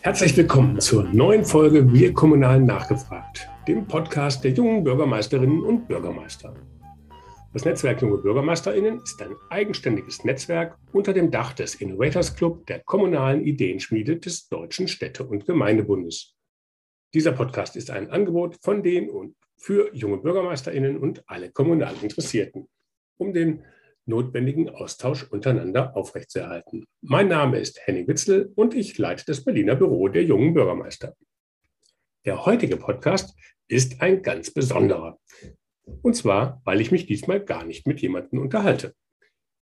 Herzlich willkommen zur neuen Folge Wir Kommunalen nachgefragt, dem Podcast der jungen Bürgermeisterinnen und Bürgermeister. Das Netzwerk Junge BürgermeisterInnen ist ein eigenständiges Netzwerk unter dem Dach des Innovators Club der kommunalen Ideenschmiede des Deutschen Städte- und Gemeindebundes. Dieser Podcast ist ein Angebot von den und für junge BürgermeisterInnen und alle kommunal Interessierten, um den notwendigen Austausch untereinander aufrechtzuerhalten. Mein Name ist Henning Witzel und ich leite das Berliner Büro der jungen Bürgermeister. Der heutige Podcast ist ein ganz besonderer. Und zwar, weil ich mich diesmal gar nicht mit jemandem unterhalte.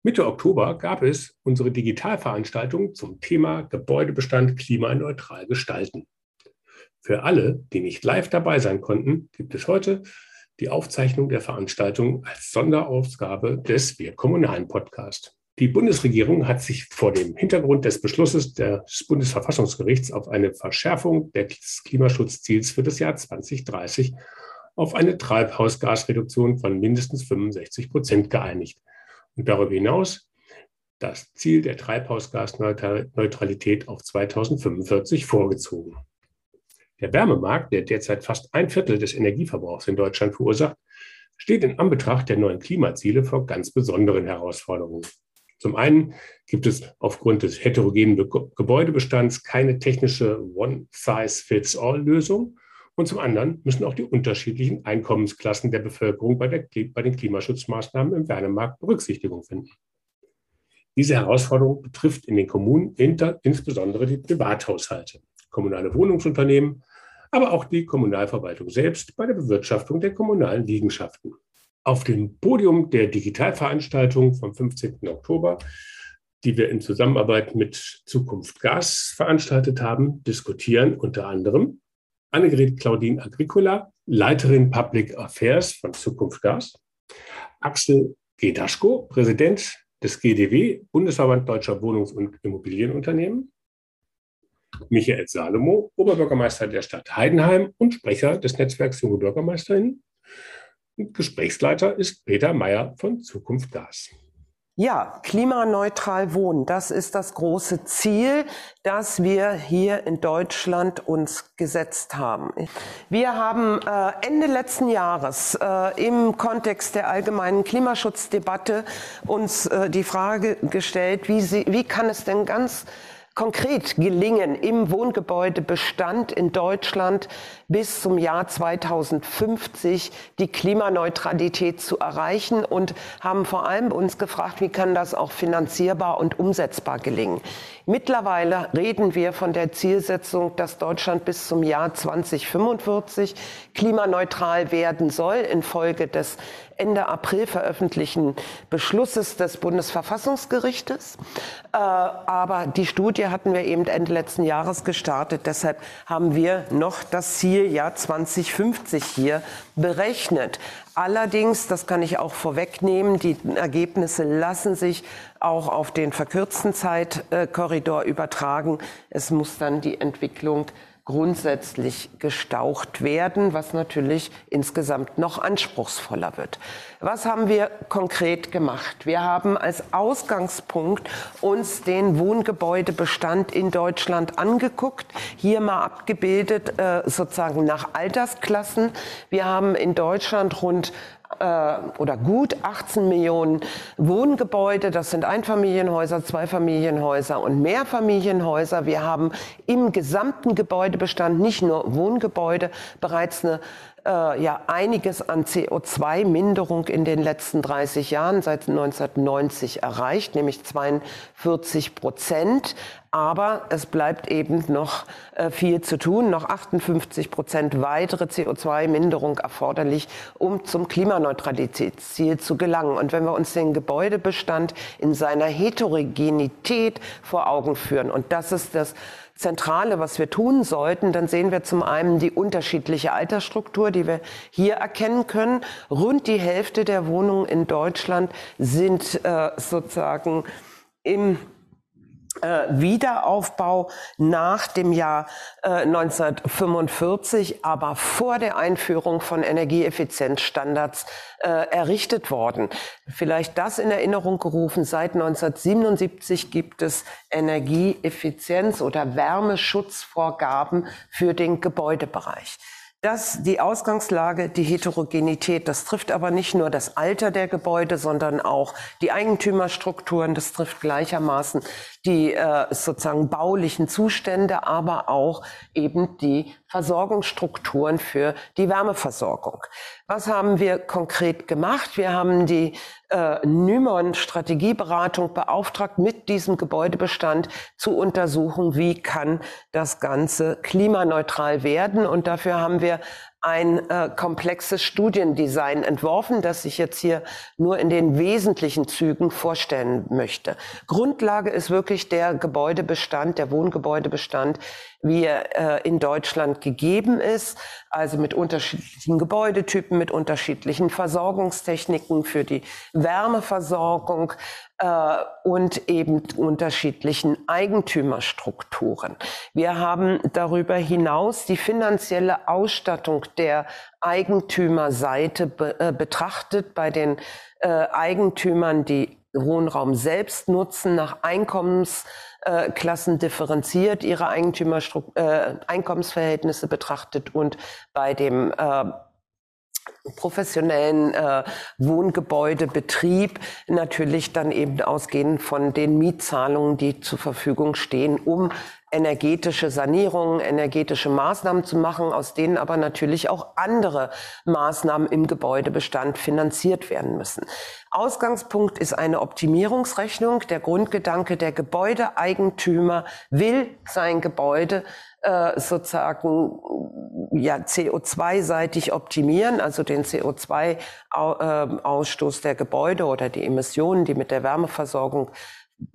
Mitte Oktober gab es unsere Digitalveranstaltung zum Thema Gebäudebestand klimaneutral gestalten. Für alle, die nicht live dabei sein konnten, gibt es heute die Aufzeichnung der Veranstaltung als Sonderausgabe des Wir Kommunalen Podcast. Die Bundesregierung hat sich vor dem Hintergrund des Beschlusses des Bundesverfassungsgerichts auf eine Verschärfung des Klimaschutzziels für das Jahr 2030 auf eine Treibhausgasreduktion von mindestens 65 Prozent geeinigt und darüber hinaus das Ziel der Treibhausgasneutralität auf 2045 vorgezogen. Der Wärmemarkt, der derzeit fast ein Viertel des Energieverbrauchs in Deutschland verursacht, steht in Anbetracht der neuen Klimaziele vor ganz besonderen Herausforderungen. Zum einen gibt es aufgrund des heterogenen Gebäudebestands keine technische One-Size-Fits-All-Lösung. Und zum anderen müssen auch die unterschiedlichen Einkommensklassen der Bevölkerung bei, der, bei den Klimaschutzmaßnahmen im Wärmemarkt Berücksichtigung finden. Diese Herausforderung betrifft in den Kommunen insbesondere die Privathaushalte kommunale Wohnungsunternehmen, aber auch die Kommunalverwaltung selbst bei der Bewirtschaftung der kommunalen Liegenschaften. Auf dem Podium der Digitalveranstaltung vom 15. Oktober, die wir in Zusammenarbeit mit Zukunft Gas veranstaltet haben, diskutieren unter anderem Annegret Claudine Agricola, Leiterin Public Affairs von Zukunft Gas, Axel Gedaschko, Präsident des GDW, Bundesverband Deutscher Wohnungs- und Immobilienunternehmen, Michael Salomo, Oberbürgermeister der Stadt Heidenheim und Sprecher des Netzwerks Junge Bürgermeisterinnen. Und Gesprächsleiter ist Peter Meyer von Zukunft Gas. Ja, klimaneutral wohnen, das ist das große Ziel, das wir hier in Deutschland uns gesetzt haben. Wir haben äh, Ende letzten Jahres äh, im Kontext der allgemeinen Klimaschutzdebatte uns äh, die Frage gestellt, wie, sie, wie kann es denn ganz konkret gelingen, im Wohngebäudebestand in Deutschland bis zum Jahr 2050 die Klimaneutralität zu erreichen und haben vor allem uns gefragt, wie kann das auch finanzierbar und umsetzbar gelingen. Mittlerweile reden wir von der Zielsetzung, dass Deutschland bis zum Jahr 2045 klimaneutral werden soll infolge des Ende April veröffentlichten Beschlusses des Bundesverfassungsgerichtes. Äh, aber die Studie hatten wir eben Ende letzten Jahres gestartet. Deshalb haben wir noch das Zieljahr 2050 hier berechnet. Allerdings, das kann ich auch vorwegnehmen, die Ergebnisse lassen sich auch auf den verkürzten Zeitkorridor übertragen. Es muss dann die Entwicklung grundsätzlich gestaucht werden, was natürlich insgesamt noch anspruchsvoller wird. Was haben wir konkret gemacht? Wir haben als Ausgangspunkt uns den Wohngebäudebestand in Deutschland angeguckt, hier mal abgebildet äh, sozusagen nach Altersklassen. Wir haben in Deutschland rund oder gut 18 Millionen Wohngebäude. Das sind Einfamilienhäuser, Zweifamilienhäuser und Mehrfamilienhäuser. Wir haben im gesamten Gebäudebestand nicht nur Wohngebäude bereits eine äh, ja einiges an CO2-Minderung in den letzten 30 Jahren seit 1990 erreicht, nämlich 42 Prozent. Aber es bleibt eben noch äh, viel zu tun, noch 58 Prozent weitere CO2-Minderung erforderlich, um zum Klimaneutralitätsziel zu gelangen. Und wenn wir uns den Gebäudebestand in seiner Heterogenität vor Augen führen, und das ist das Zentrale, was wir tun sollten, dann sehen wir zum einen die unterschiedliche Altersstruktur, die wir hier erkennen können. Rund die Hälfte der Wohnungen in Deutschland sind äh, sozusagen im Wiederaufbau nach dem Jahr äh, 1945, aber vor der Einführung von Energieeffizienzstandards äh, errichtet worden. Vielleicht das in Erinnerung gerufen. Seit 1977 gibt es Energieeffizienz- oder Wärmeschutzvorgaben für den Gebäudebereich. Das, die Ausgangslage, die Heterogenität, das trifft aber nicht nur das Alter der Gebäude, sondern auch die Eigentümerstrukturen, das trifft gleichermaßen die äh, sozusagen baulichen Zustände, aber auch eben die Versorgungsstrukturen für die Wärmeversorgung. Was haben wir konkret gemacht? Wir haben die äh, Nymon Strategieberatung beauftragt, mit diesem Gebäudebestand zu untersuchen, wie kann das Ganze klimaneutral werden. Und dafür haben wir ein äh, komplexes Studiendesign entworfen, das ich jetzt hier nur in den wesentlichen Zügen vorstellen möchte. Grundlage ist wirklich der Gebäudebestand, der Wohngebäudebestand, wie er äh, in Deutschland gegeben ist, also mit unterschiedlichen Gebäudetypen, mit unterschiedlichen Versorgungstechniken für die Wärmeversorgung, äh, und eben unterschiedlichen Eigentümerstrukturen. Wir haben darüber hinaus die finanzielle Ausstattung der Eigentümerseite be äh, betrachtet bei den äh, Eigentümern, die Wohnraum selbst nutzen, nach Einkommensklassen differenziert ihre Eigentümerstruktur, äh, Einkommensverhältnisse betrachtet und bei dem äh, professionellen äh, Wohngebäudebetrieb natürlich dann eben ausgehend von den Mietzahlungen, die zur Verfügung stehen, um energetische Sanierungen, energetische Maßnahmen zu machen, aus denen aber natürlich auch andere Maßnahmen im Gebäudebestand finanziert werden müssen. Ausgangspunkt ist eine Optimierungsrechnung. Der Grundgedanke, der Gebäudeeigentümer will sein Gebäude äh, sozusagen ja, CO2-seitig optimieren, also den CO2-Ausstoß der Gebäude oder die Emissionen, die mit der Wärmeversorgung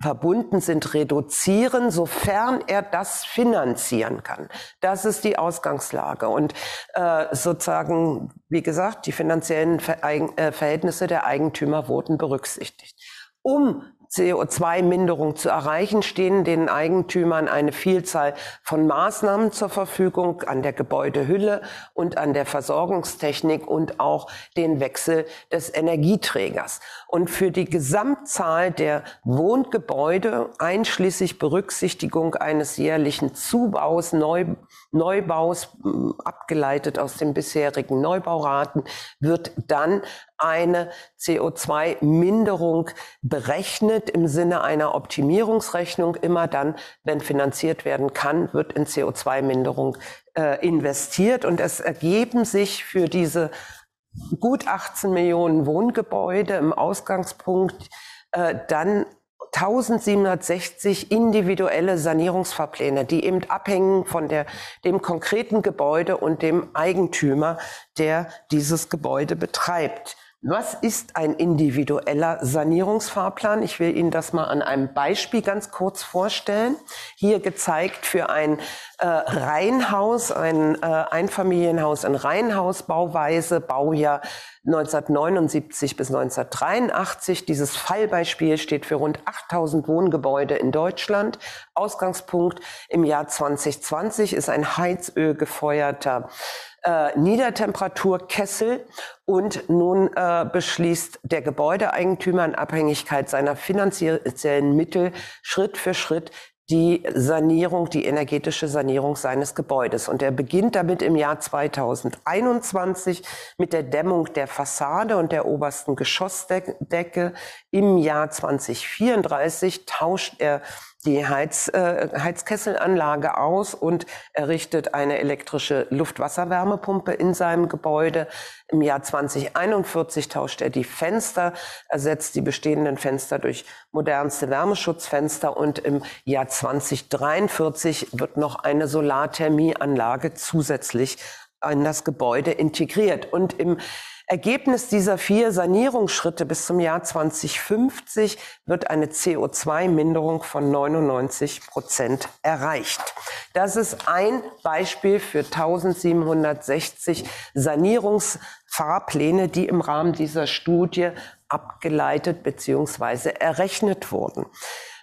verbunden sind, reduzieren, sofern er das finanzieren kann. Das ist die Ausgangslage. Und äh, sozusagen, wie gesagt, die finanziellen äh, Verhältnisse der Eigentümer wurden berücksichtigt. Um CO2-Minderung zu erreichen, stehen den Eigentümern eine Vielzahl von Maßnahmen zur Verfügung an der Gebäudehülle und an der Versorgungstechnik und auch den Wechsel des Energieträgers. Und für die Gesamtzahl der Wohngebäude, einschließlich Berücksichtigung eines jährlichen Zubaus, Neu Neubaus, abgeleitet aus den bisherigen Neubauraten, wird dann eine CO2-Minderung berechnet im Sinne einer Optimierungsrechnung. Immer dann, wenn finanziert werden kann, wird in CO2-Minderung äh, investiert. Und es ergeben sich für diese gut 18 Millionen Wohngebäude im Ausgangspunkt äh, dann 1760 individuelle Sanierungsfahrpläne, die eben abhängen von der, dem konkreten Gebäude und dem Eigentümer, der dieses Gebäude betreibt. Was ist ein individueller Sanierungsfahrplan? Ich will Ihnen das mal an einem Beispiel ganz kurz vorstellen. Hier gezeigt für ein äh, Reihenhaus, ein äh, Einfamilienhaus in Reihenhausbauweise, Baujahr 1979 bis 1983. Dieses Fallbeispiel steht für rund 8000 Wohngebäude in Deutschland. Ausgangspunkt im Jahr 2020 ist ein Heizöl gefeuerter äh, Niedertemperaturkessel und nun äh, beschließt der Gebäudeeigentümer in Abhängigkeit seiner finanziellen Mittel Schritt für Schritt die Sanierung, die energetische Sanierung seines Gebäudes. Und er beginnt damit im Jahr 2021 mit der Dämmung der Fassade und der obersten Geschossdecke. Im Jahr 2034 tauscht er die Heiz, äh, Heizkesselanlage aus und errichtet eine elektrische Luft-Wasser-Wärmepumpe in seinem Gebäude. Im Jahr 2041 tauscht er die Fenster, ersetzt die bestehenden Fenster durch modernste Wärmeschutzfenster und im Jahr 2043 wird noch eine Solarthermieanlage zusätzlich in das Gebäude integriert. Und im Ergebnis dieser vier Sanierungsschritte bis zum Jahr 2050 wird eine CO2-Minderung von 99 Prozent erreicht. Das ist ein Beispiel für 1760 Sanierungsfahrpläne, die im Rahmen dieser Studie abgeleitet bzw. errechnet wurden.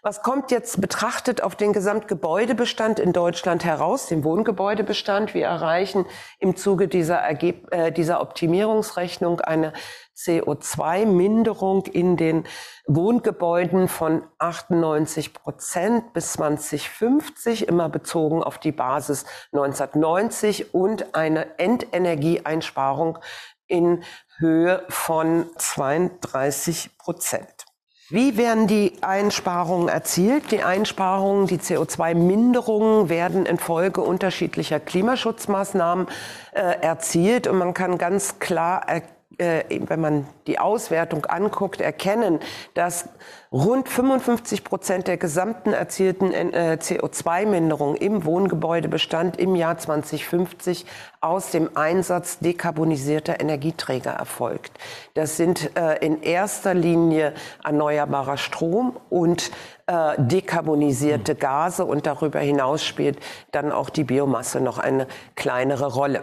Was kommt jetzt betrachtet auf den Gesamtgebäudebestand in Deutschland heraus, den Wohngebäudebestand? Wir erreichen im Zuge dieser, Ergeb äh, dieser Optimierungsrechnung eine CO2-Minderung in den Wohngebäuden von 98 Prozent bis 2050, immer bezogen auf die Basis 1990 und eine Endenergieeinsparung in Höhe von 32 Prozent. Wie werden die Einsparungen erzielt? Die Einsparungen, die CO2-Minderungen werden infolge unterschiedlicher Klimaschutzmaßnahmen äh, erzielt und man kann ganz klar erkennen, äh, wenn man die Auswertung anguckt, erkennen, dass rund 55 Prozent der gesamten erzielten äh, CO2-Minderung im Wohngebäudebestand im Jahr 2050 aus dem Einsatz dekarbonisierter Energieträger erfolgt. Das sind äh, in erster Linie erneuerbarer Strom und äh, dekarbonisierte Gase und darüber hinaus spielt dann auch die Biomasse noch eine kleinere Rolle.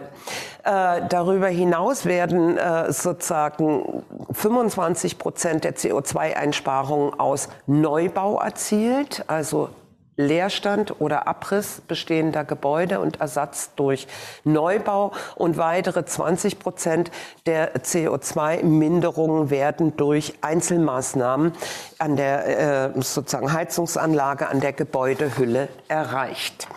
Darüber hinaus werden sozusagen 25 Prozent der CO2-Einsparungen aus Neubau erzielt, also Leerstand oder Abriss bestehender Gebäude und Ersatz durch Neubau und weitere 20 Prozent der CO2-Minderungen werden durch Einzelmaßnahmen an der äh, sozusagen Heizungsanlage, an der Gebäudehülle erreicht.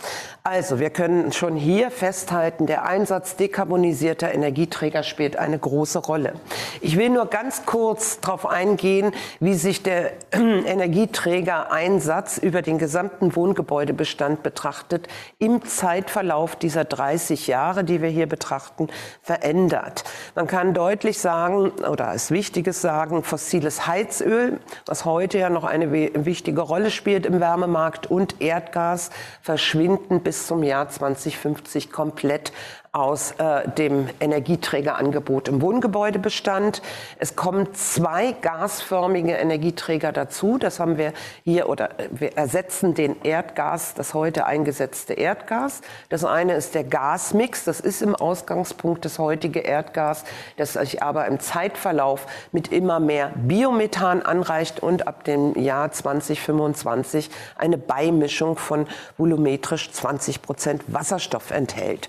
Also, wir können schon hier festhalten, der Einsatz dekarbonisierter Energieträger spielt eine große Rolle. Ich will nur ganz kurz darauf eingehen, wie sich der Energieträgereinsatz über den gesamten Wohngebäudebestand betrachtet im Zeitverlauf dieser 30 Jahre, die wir hier betrachten, verändert. Man kann deutlich sagen, oder als Wichtiges sagen, fossiles Heizöl, was heute ja noch eine wichtige Rolle spielt im Wärmemarkt, und Erdgas verschwinden bis zum Jahr 2050 komplett aus äh, dem Energieträgerangebot im Wohngebäudebestand. Es kommen zwei gasförmige Energieträger dazu. Das haben wir hier oder äh, wir ersetzen den Erdgas, das heute eingesetzte Erdgas. Das eine ist der Gasmix. Das ist im Ausgangspunkt das heutige Erdgas, das sich aber im Zeitverlauf mit immer mehr Biomethan anreicht und ab dem Jahr 2025 eine Beimischung von volumetrisch 20 Prozent Wasserstoff enthält.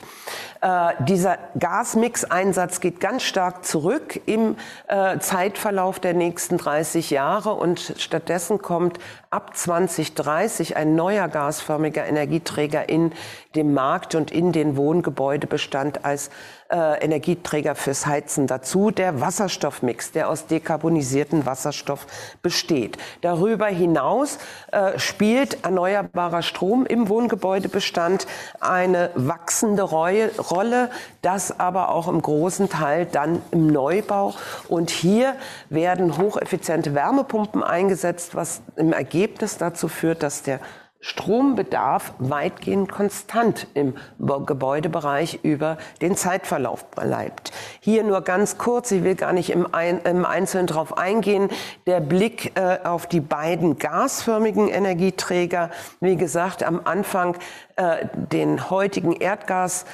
Äh, dieser Gasmix-Einsatz geht ganz stark zurück im äh, Zeitverlauf der nächsten 30 Jahre und stattdessen kommt ab 2030 ein neuer gasförmiger Energieträger in dem Markt und in den Wohngebäudebestand als äh, Energieträger fürs Heizen dazu, der Wasserstoffmix, der aus dekarbonisierten Wasserstoff besteht. Darüber hinaus äh, spielt erneuerbarer Strom im Wohngebäudebestand eine wachsende Rolle, Rolle, das aber auch im großen Teil dann im Neubau. Und hier werden hocheffiziente Wärmepumpen eingesetzt, was im Ergebnis dazu führt, dass der Strombedarf weitgehend konstant im Gebäudebereich über den Zeitverlauf bleibt. Hier nur ganz kurz, ich will gar nicht im, Ein im Einzelnen darauf eingehen, der Blick äh, auf die beiden gasförmigen Energieträger. Wie gesagt, am Anfang äh, den heutigen Erdgas.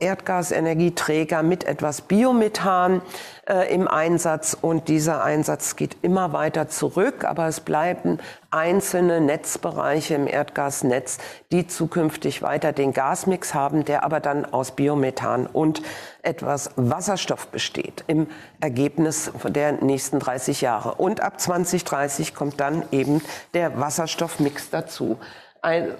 Erdgasenergieträger mit etwas Biomethan äh, im Einsatz und dieser Einsatz geht immer weiter zurück, aber es bleiben einzelne Netzbereiche im Erdgasnetz, die zukünftig weiter den Gasmix haben, der aber dann aus Biomethan und etwas Wasserstoff besteht im Ergebnis der nächsten 30 Jahre. Und ab 2030 kommt dann eben der Wasserstoffmix dazu. Ein,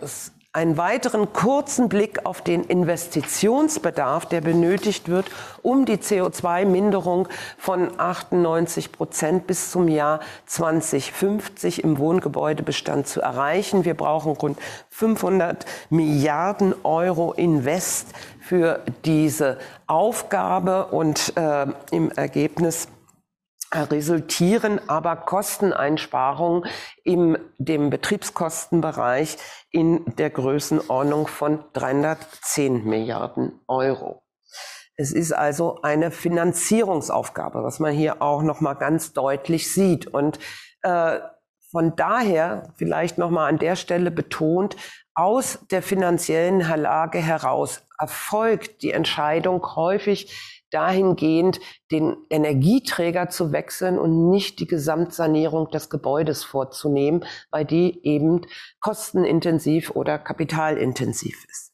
einen weiteren kurzen Blick auf den Investitionsbedarf, der benötigt wird, um die CO2-Minderung von 98 Prozent bis zum Jahr 2050 im Wohngebäudebestand zu erreichen. Wir brauchen rund 500 Milliarden Euro Invest für diese Aufgabe und äh, im Ergebnis resultieren aber Kosteneinsparungen in dem Betriebskostenbereich in der Größenordnung von 310 Milliarden Euro. Es ist also eine Finanzierungsaufgabe, was man hier auch noch mal ganz deutlich sieht und äh, von daher vielleicht noch mal an der Stelle betont, aus der finanziellen Lage heraus erfolgt die Entscheidung häufig dahingehend den Energieträger zu wechseln und nicht die Gesamtsanierung des Gebäudes vorzunehmen, weil die eben kostenintensiv oder kapitalintensiv ist.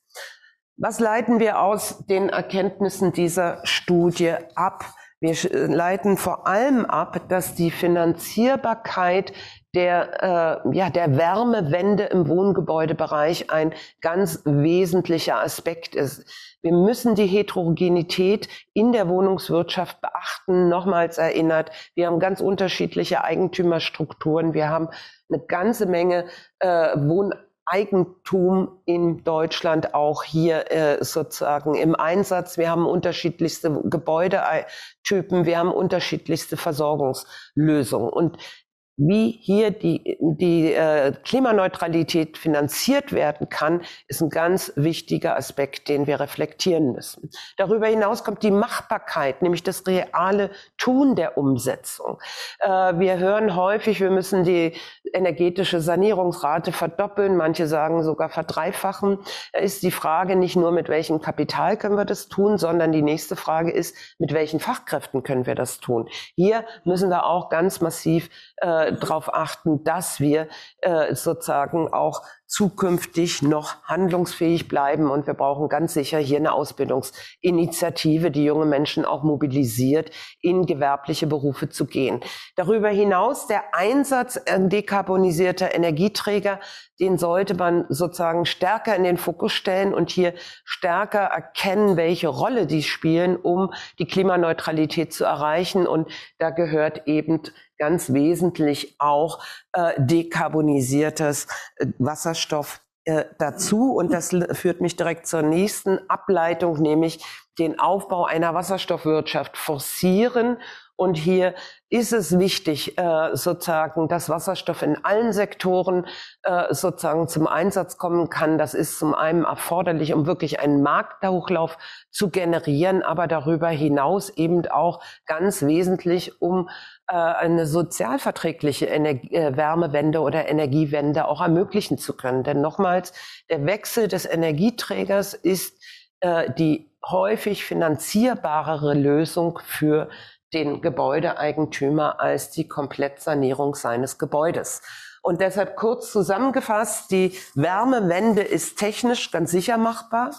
Was leiten wir aus den Erkenntnissen dieser Studie ab? Wir leiten vor allem ab, dass die Finanzierbarkeit der, äh, ja, der Wärmewende im Wohngebäudebereich ein ganz wesentlicher Aspekt ist. Wir müssen die Heterogenität in der Wohnungswirtschaft beachten. Nochmals erinnert, wir haben ganz unterschiedliche Eigentümerstrukturen. Wir haben eine ganze Menge äh, Wohn Eigentum in Deutschland auch hier äh, sozusagen im Einsatz. Wir haben unterschiedlichste Gebäudetypen, wir haben unterschiedlichste Versorgungslösungen. Und wie hier die, die äh, Klimaneutralität finanziert werden kann, ist ein ganz wichtiger Aspekt, den wir reflektieren müssen. Darüber hinaus kommt die Machbarkeit, nämlich das reale Tun der Umsetzung. Äh, wir hören häufig, wir müssen die energetische Sanierungsrate verdoppeln, manche sagen sogar verdreifachen. Da ist die Frage nicht nur, mit welchem Kapital können wir das tun, sondern die nächste Frage ist, mit welchen Fachkräften können wir das tun. Hier müssen wir auch ganz massiv äh, darauf achten, dass wir äh, sozusagen auch zukünftig noch handlungsfähig bleiben. Und wir brauchen ganz sicher hier eine Ausbildungsinitiative, die junge Menschen auch mobilisiert, in gewerbliche Berufe zu gehen. Darüber hinaus der Einsatz dekarbonisierter Energieträger, den sollte man sozusagen stärker in den Fokus stellen und hier stärker erkennen, welche Rolle die spielen, um die Klimaneutralität zu erreichen. Und da gehört eben ganz wesentlich auch äh, dekarbonisiertes äh, Wasserstoff äh, dazu. Und das führt mich direkt zur nächsten Ableitung, nämlich den Aufbau einer Wasserstoffwirtschaft forcieren und hier ist es wichtig, äh, sozusagen, dass Wasserstoff in allen Sektoren äh, sozusagen zum Einsatz kommen kann. Das ist zum einen erforderlich, um wirklich einen Markthochlauf zu generieren, aber darüber hinaus eben auch ganz wesentlich, um eine sozialverträgliche Energie, äh, Wärmewende oder Energiewende auch ermöglichen zu können. Denn nochmals, der Wechsel des Energieträgers ist äh, die häufig finanzierbarere Lösung für den Gebäudeeigentümer als die Komplettsanierung seines Gebäudes. Und deshalb kurz zusammengefasst, die Wärmewende ist technisch ganz sicher machbar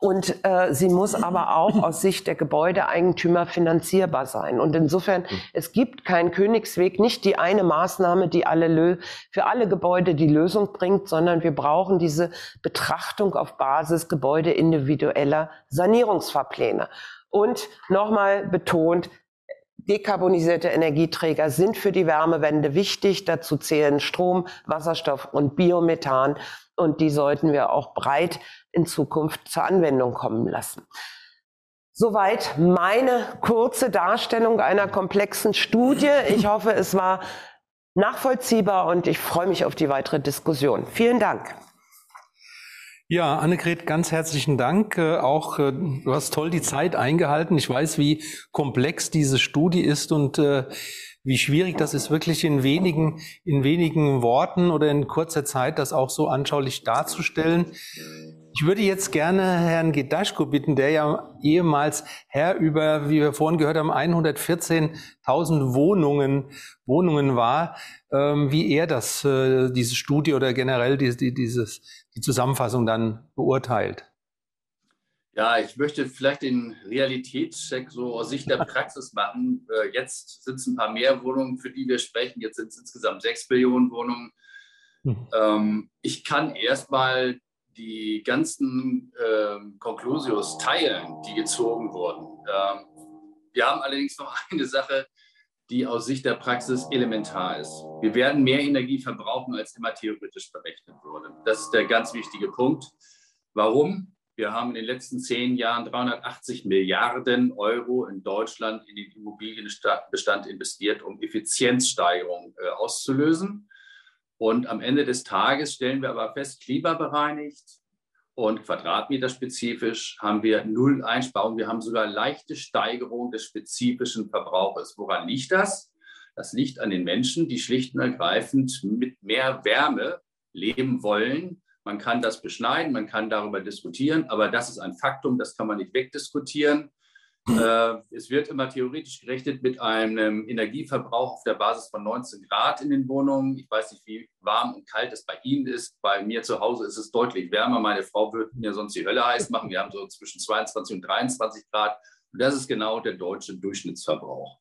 und äh, sie muss aber auch aus Sicht der Gebäudeeigentümer finanzierbar sein. Und insofern, es gibt keinen Königsweg, nicht die eine Maßnahme, die alle für alle Gebäude die Lösung bringt, sondern wir brauchen diese Betrachtung auf Basis Gebäude individueller Sanierungsfahrpläne. Und nochmal betont, Dekarbonisierte Energieträger sind für die Wärmewende wichtig. Dazu zählen Strom, Wasserstoff und Biomethan. Und die sollten wir auch breit in Zukunft zur Anwendung kommen lassen. Soweit meine kurze Darstellung einer komplexen Studie. Ich hoffe, es war nachvollziehbar und ich freue mich auf die weitere Diskussion. Vielen Dank. Ja, Annegret, ganz herzlichen Dank. Äh, auch äh, du hast toll die Zeit eingehalten. Ich weiß, wie komplex diese Studie ist und äh, wie schwierig das ist, wirklich in wenigen, in wenigen Worten oder in kurzer Zeit das auch so anschaulich darzustellen. Ich würde jetzt gerne Herrn Gedaschko bitten, der ja ehemals Herr über, wie wir vorhin gehört haben, 114.000 Wohnungen, Wohnungen war, ähm, wie er das, äh, diese Studie oder generell die, die, dieses, die Zusammenfassung dann beurteilt. Ja, ich möchte vielleicht den Realitätscheck so aus Sicht der Praxis machen. Äh, jetzt sind es ein paar mehr Wohnungen, für die wir sprechen. Jetzt sind es insgesamt sechs Millionen Wohnungen. Mhm. Ähm, ich kann erstmal die ganzen äh, Conclusios teilen, die gezogen wurden. Ähm, wir haben allerdings noch eine Sache, die aus Sicht der Praxis elementar ist. Wir werden mehr Energie verbrauchen, als immer theoretisch berechnet wurde. Das ist der ganz wichtige Punkt. Warum? Wir haben in den letzten zehn Jahren 380 Milliarden Euro in Deutschland in den Immobilienbestand investiert, um Effizienzsteigerungen äh, auszulösen. Und am Ende des Tages stellen wir aber fest, klimabereinigt und quadratmeterspezifisch haben wir null Einsparungen. Wir haben sogar leichte Steigerung des spezifischen Verbrauches. Woran liegt das? Das liegt an den Menschen, die schlicht und ergreifend mit mehr Wärme leben wollen. Man kann das beschneiden, man kann darüber diskutieren, aber das ist ein Faktum, das kann man nicht wegdiskutieren. Äh, es wird immer theoretisch gerechnet mit einem Energieverbrauch auf der Basis von 19 Grad in den Wohnungen. Ich weiß nicht, wie warm und kalt es bei Ihnen ist. Bei mir zu Hause ist es deutlich wärmer. Meine Frau würde mir sonst die Hölle heiß machen. Wir haben so zwischen 22 und 23 Grad. Und das ist genau der deutsche Durchschnittsverbrauch.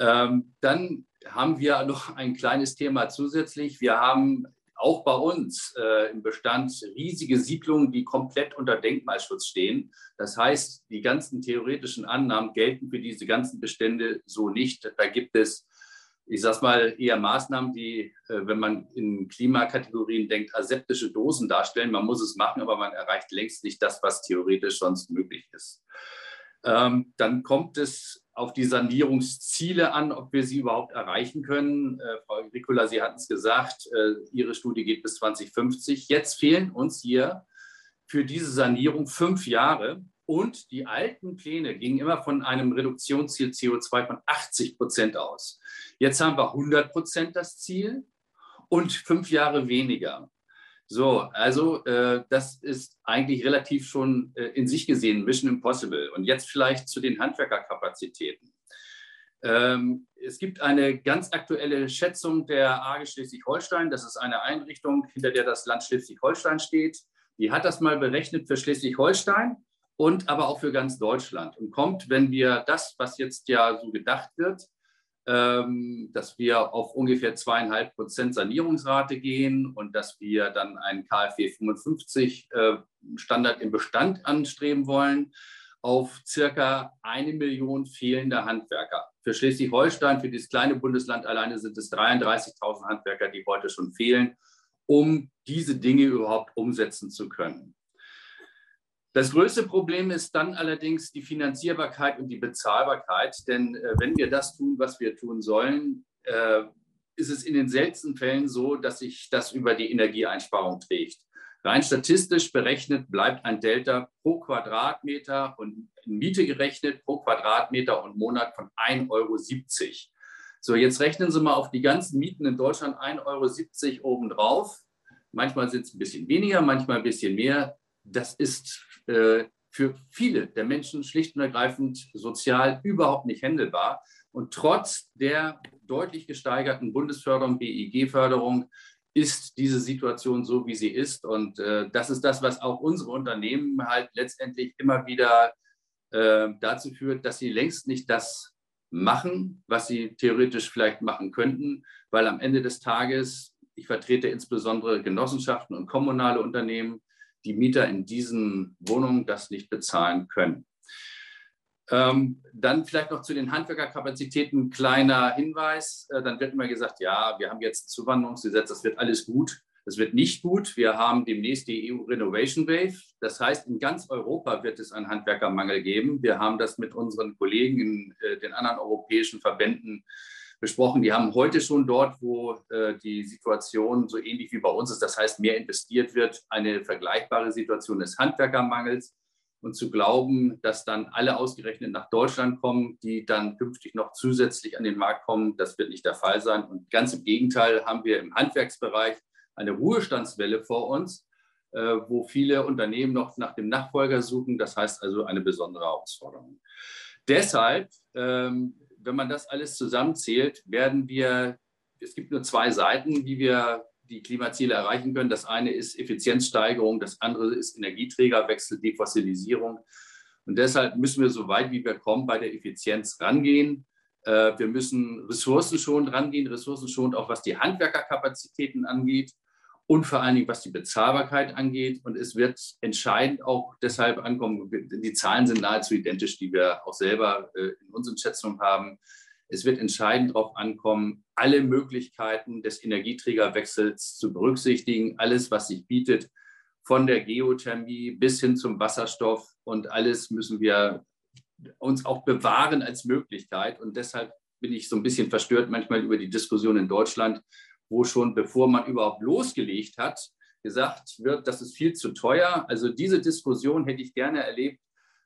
Ähm, dann haben wir noch ein kleines Thema zusätzlich. Wir haben auch bei uns äh, im Bestand riesige Siedlungen, die komplett unter Denkmalschutz stehen. Das heißt, die ganzen theoretischen Annahmen gelten für diese ganzen Bestände so nicht. Da gibt es, ich sage mal, eher Maßnahmen, die, äh, wenn man in Klimakategorien denkt, aseptische Dosen darstellen. Man muss es machen, aber man erreicht längst nicht das, was theoretisch sonst möglich ist. Ähm, dann kommt es auf die Sanierungsziele an, ob wir sie überhaupt erreichen können. Äh, Frau Ricola, Sie hatten es gesagt, äh, Ihre Studie geht bis 2050. Jetzt fehlen uns hier für diese Sanierung fünf Jahre. Und die alten Pläne gingen immer von einem Reduktionsziel CO2 von 80 Prozent aus. Jetzt haben wir 100 Prozent das Ziel und fünf Jahre weniger. So, also äh, das ist eigentlich relativ schon äh, in sich gesehen Mission Impossible. Und jetzt vielleicht zu den Handwerkerkapazitäten. Ähm, es gibt eine ganz aktuelle Schätzung der AGE Schleswig-Holstein. Das ist eine Einrichtung, hinter der das Land Schleswig-Holstein steht. Die hat das mal berechnet für Schleswig-Holstein und aber auch für ganz Deutschland und kommt, wenn wir das, was jetzt ja so gedacht wird, dass wir auf ungefähr zweieinhalb Prozent Sanierungsrate gehen und dass wir dann einen KfW 55 äh, Standard im Bestand anstreben wollen, auf circa eine Million fehlende Handwerker. Für Schleswig-Holstein, für dieses kleine Bundesland alleine sind es 33.000 Handwerker, die heute schon fehlen, um diese Dinge überhaupt umsetzen zu können. Das größte Problem ist dann allerdings die Finanzierbarkeit und die Bezahlbarkeit. Denn äh, wenn wir das tun, was wir tun sollen, äh, ist es in den seltensten Fällen so, dass sich das über die Energieeinsparung trägt. Rein statistisch berechnet bleibt ein Delta pro Quadratmeter und Miete gerechnet pro Quadratmeter und Monat von 1,70 Euro. So, jetzt rechnen Sie mal auf die ganzen Mieten in Deutschland 1,70 Euro obendrauf. Manchmal sind es ein bisschen weniger, manchmal ein bisschen mehr. Das ist für viele der Menschen schlicht und ergreifend sozial überhaupt nicht händelbar. Und trotz der deutlich gesteigerten Bundesförderung, BIG-Förderung, ist diese Situation so, wie sie ist. Und äh, das ist das, was auch unsere Unternehmen halt letztendlich immer wieder äh, dazu führt, dass sie längst nicht das machen, was sie theoretisch vielleicht machen könnten, weil am Ende des Tages, ich vertrete insbesondere Genossenschaften und kommunale Unternehmen, die Mieter in diesen Wohnungen das nicht bezahlen können. Ähm, dann vielleicht noch zu den Handwerkerkapazitäten kleiner Hinweis. Äh, dann wird immer gesagt, ja, wir haben jetzt ein Zuwanderungsgesetz, das wird alles gut. Das wird nicht gut. Wir haben demnächst die EU Renovation Wave. Das heißt, in ganz Europa wird es einen Handwerkermangel geben. Wir haben das mit unseren Kollegen in äh, den anderen europäischen Verbänden besprochen. Die haben heute schon dort, wo äh, die Situation so ähnlich wie bei uns ist, das heißt mehr investiert wird, eine vergleichbare Situation des Handwerkermangels. Und zu glauben, dass dann alle ausgerechnet nach Deutschland kommen, die dann künftig noch zusätzlich an den Markt kommen, das wird nicht der Fall sein. Und ganz im Gegenteil haben wir im Handwerksbereich eine Ruhestandswelle vor uns, äh, wo viele Unternehmen noch nach dem Nachfolger suchen. Das heißt also eine besondere Herausforderung. Deshalb ähm, wenn man das alles zusammenzählt, werden wir, es gibt nur zwei Seiten, wie wir die Klimaziele erreichen können. Das eine ist Effizienzsteigerung, das andere ist Energieträgerwechsel, Defossilisierung. Und deshalb müssen wir so weit wie wir kommen bei der Effizienz rangehen. Äh, wir müssen ressourcenschonend rangehen, ressourcenschonend auch was die Handwerkerkapazitäten angeht und vor allen Dingen was die Bezahlbarkeit angeht. Und es wird entscheidend auch deshalb ankommen, die Zahlen sind nahezu identisch, die wir auch selber äh, in unseren Schätzungen haben. Es wird entscheidend darauf ankommen, alle Möglichkeiten des Energieträgerwechsels zu berücksichtigen, alles, was sich bietet, von der Geothermie bis hin zum Wasserstoff. Und alles müssen wir uns auch bewahren als Möglichkeit. Und deshalb bin ich so ein bisschen verstört manchmal über die Diskussion in Deutschland, wo schon bevor man überhaupt losgelegt hat, gesagt wird, das ist viel zu teuer. Also diese Diskussion hätte ich gerne erlebt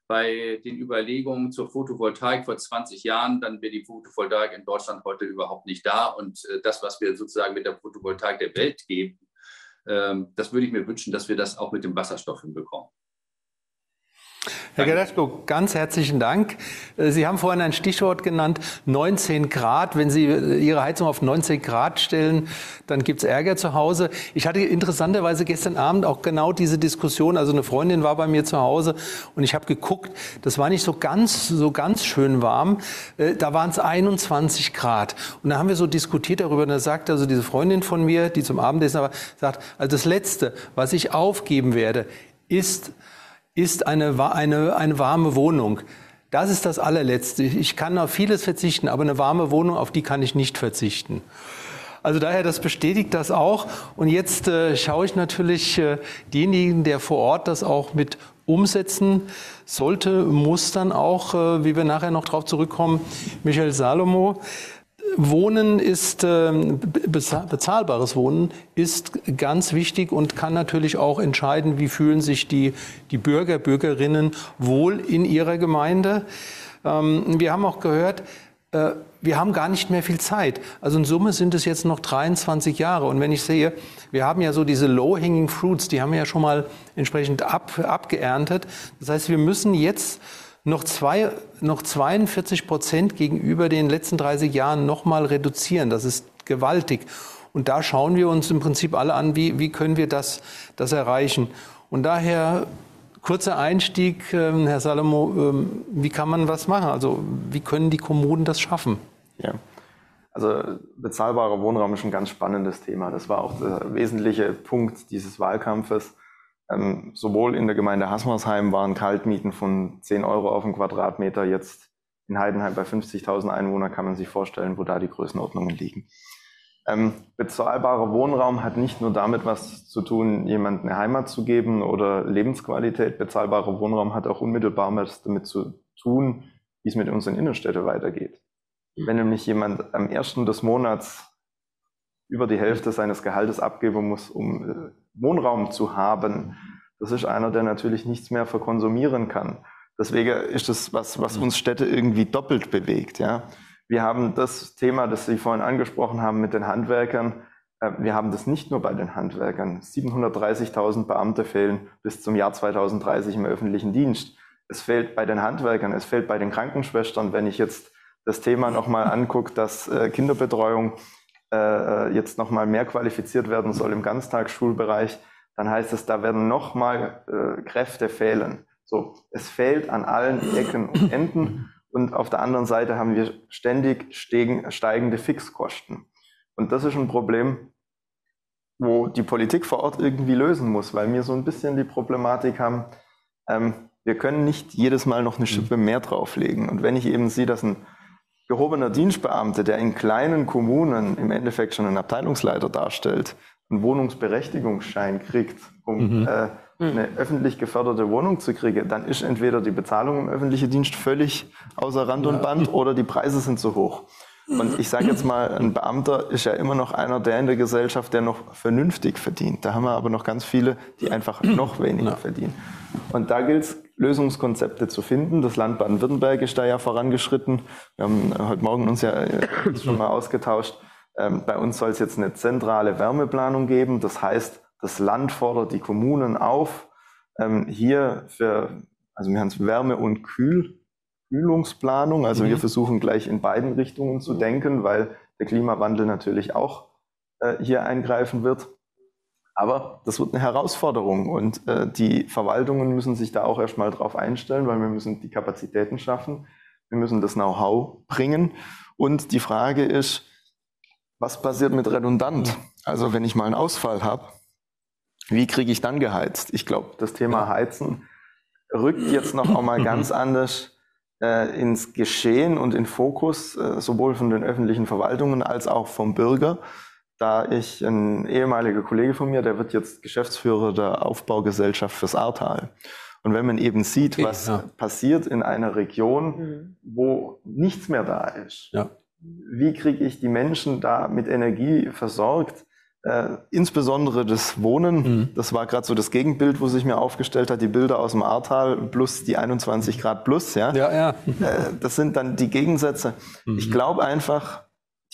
bei den Überlegungen zur Photovoltaik vor 20 Jahren. Dann wäre die Photovoltaik in Deutschland heute überhaupt nicht da. Und äh, das, was wir sozusagen mit der Photovoltaik der Welt geben, ähm, das würde ich mir wünschen, dass wir das auch mit dem Wasserstoff hinbekommen. Herr Geraschko, ganz herzlichen Dank. Äh, Sie haben vorhin ein Stichwort genannt, 19 Grad. Wenn Sie äh, Ihre Heizung auf 19 Grad stellen, dann gibt es Ärger zu Hause. Ich hatte interessanterweise gestern Abend auch genau diese Diskussion. Also eine Freundin war bei mir zu Hause und ich habe geguckt, das war nicht so ganz, so ganz schön warm. Äh, da waren es 21 Grad. Und da haben wir so diskutiert darüber. Und da sagt also diese Freundin von mir, die zum Abendessen aber sagt, also das Letzte, was ich aufgeben werde, ist, ist eine, eine, eine warme Wohnung. Das ist das allerletzte. Ich kann auf vieles verzichten, aber eine warme Wohnung, auf die kann ich nicht verzichten. Also daher, das bestätigt das auch. Und jetzt äh, schaue ich natürlich äh, diejenigen, der vor Ort das auch mit umsetzen sollte, muss dann auch, äh, wie wir nachher noch drauf zurückkommen, Michael Salomo, Wohnen ist, ähm, bezahlbares Wohnen ist ganz wichtig und kann natürlich auch entscheiden, wie fühlen sich die, die Bürger, Bürgerinnen wohl in ihrer Gemeinde. Ähm, wir haben auch gehört, äh, wir haben gar nicht mehr viel Zeit. Also in Summe sind es jetzt noch 23 Jahre. Und wenn ich sehe, wir haben ja so diese low-hanging fruits, die haben wir ja schon mal entsprechend ab, abgeerntet. Das heißt, wir müssen jetzt noch, zwei, noch 42 Prozent gegenüber den letzten 30 Jahren noch mal reduzieren. Das ist gewaltig. Und da schauen wir uns im Prinzip alle an, wie, wie können wir das, das erreichen. Und daher kurzer Einstieg, ähm, Herr Salomo, ähm, wie kann man was machen? Also wie können die Kommunen das schaffen? Ja. Also bezahlbarer Wohnraum ist ein ganz spannendes Thema. Das war auch der wesentliche Punkt dieses Wahlkampfes. Ähm, sowohl in der Gemeinde Hasmersheim waren Kaltmieten von 10 Euro auf den Quadratmeter. Jetzt in Heidenheim bei 50.000 Einwohnern kann man sich vorstellen, wo da die Größenordnungen liegen. Ähm, bezahlbarer Wohnraum hat nicht nur damit was zu tun, jemandem eine Heimat zu geben oder Lebensqualität. Bezahlbarer Wohnraum hat auch unmittelbar was damit zu tun, wie es mit unseren Innenstädten weitergeht. Wenn nämlich jemand am ersten des Monats über die Hälfte seines Gehaltes abgeben muss, um äh, Wohnraum zu haben, das ist einer, der natürlich nichts mehr verkonsumieren kann. Deswegen ist das was, was uns Städte irgendwie doppelt bewegt. Ja. Wir haben das Thema, das Sie vorhin angesprochen haben mit den Handwerkern. Äh, wir haben das nicht nur bei den Handwerkern. 730.000 Beamte fehlen bis zum Jahr 2030 im öffentlichen Dienst. Es fehlt bei den Handwerkern, es fehlt bei den Krankenschwestern. Wenn ich jetzt das Thema nochmal angucke, dass äh, Kinderbetreuung äh, jetzt nochmal mehr qualifiziert werden soll im Ganztagsschulbereich, dann heißt es, da werden nochmal äh, Kräfte fehlen. So, es fehlt an allen Ecken und Enden und auf der anderen Seite haben wir ständig steigende Fixkosten. Und das ist ein Problem, wo die Politik vor Ort irgendwie lösen muss, weil wir so ein bisschen die Problematik haben, ähm, wir können nicht jedes Mal noch eine Schippe mehr drauflegen. Und wenn ich eben sehe, dass ein gehobener Dienstbeamte, der in kleinen Kommunen im Endeffekt schon einen Abteilungsleiter darstellt, einen Wohnungsberechtigungsschein kriegt, um mhm. äh, eine öffentlich geförderte Wohnung zu kriegen, dann ist entweder die Bezahlung im öffentlichen Dienst völlig außer Rand und Band oder die Preise sind zu hoch. Und ich sage jetzt mal, ein Beamter ist ja immer noch einer der in der Gesellschaft, der noch vernünftig verdient. Da haben wir aber noch ganz viele, die einfach noch weniger ja. verdienen. Und da gilt es, Lösungskonzepte zu finden. Das Land Baden-Württemberg ist da ja vorangeschritten. Wir haben heute Morgen uns ja äh, schon mal ausgetauscht. Ähm, bei uns soll es jetzt eine zentrale Wärmeplanung geben. Das heißt, das Land fordert die Kommunen auf, ähm, hier für, also wir haben es Wärme- und Kühl, Kühlungsplanung. Also mhm. wir versuchen gleich in beiden Richtungen zu denken, weil der Klimawandel natürlich auch äh, hier eingreifen wird. Aber das wird eine Herausforderung und äh, die Verwaltungen müssen sich da auch erstmal drauf einstellen, weil wir müssen die Kapazitäten schaffen, wir müssen das Know-how bringen. Und die Frage ist, was passiert mit redundant? Also wenn ich mal einen Ausfall habe, wie kriege ich dann geheizt? Ich glaube, das Thema Heizen rückt jetzt noch einmal ganz anders äh, ins Geschehen und in Fokus, äh, sowohl von den öffentlichen Verwaltungen als auch vom Bürger da ich ein ehemaliger Kollege von mir, der wird jetzt Geschäftsführer der Aufbaugesellschaft fürs Ahrtal. Und wenn man eben sieht, was ja. passiert in einer Region, mhm. wo nichts mehr da ist, ja. wie kriege ich die Menschen da mit Energie versorgt? Äh, insbesondere das Wohnen, mhm. das war gerade so das Gegenbild, wo sich mir aufgestellt hat, die Bilder aus dem Ahrtal plus die 21 Grad plus, ja. ja, ja. Äh, das sind dann die Gegensätze. Mhm. Ich glaube einfach,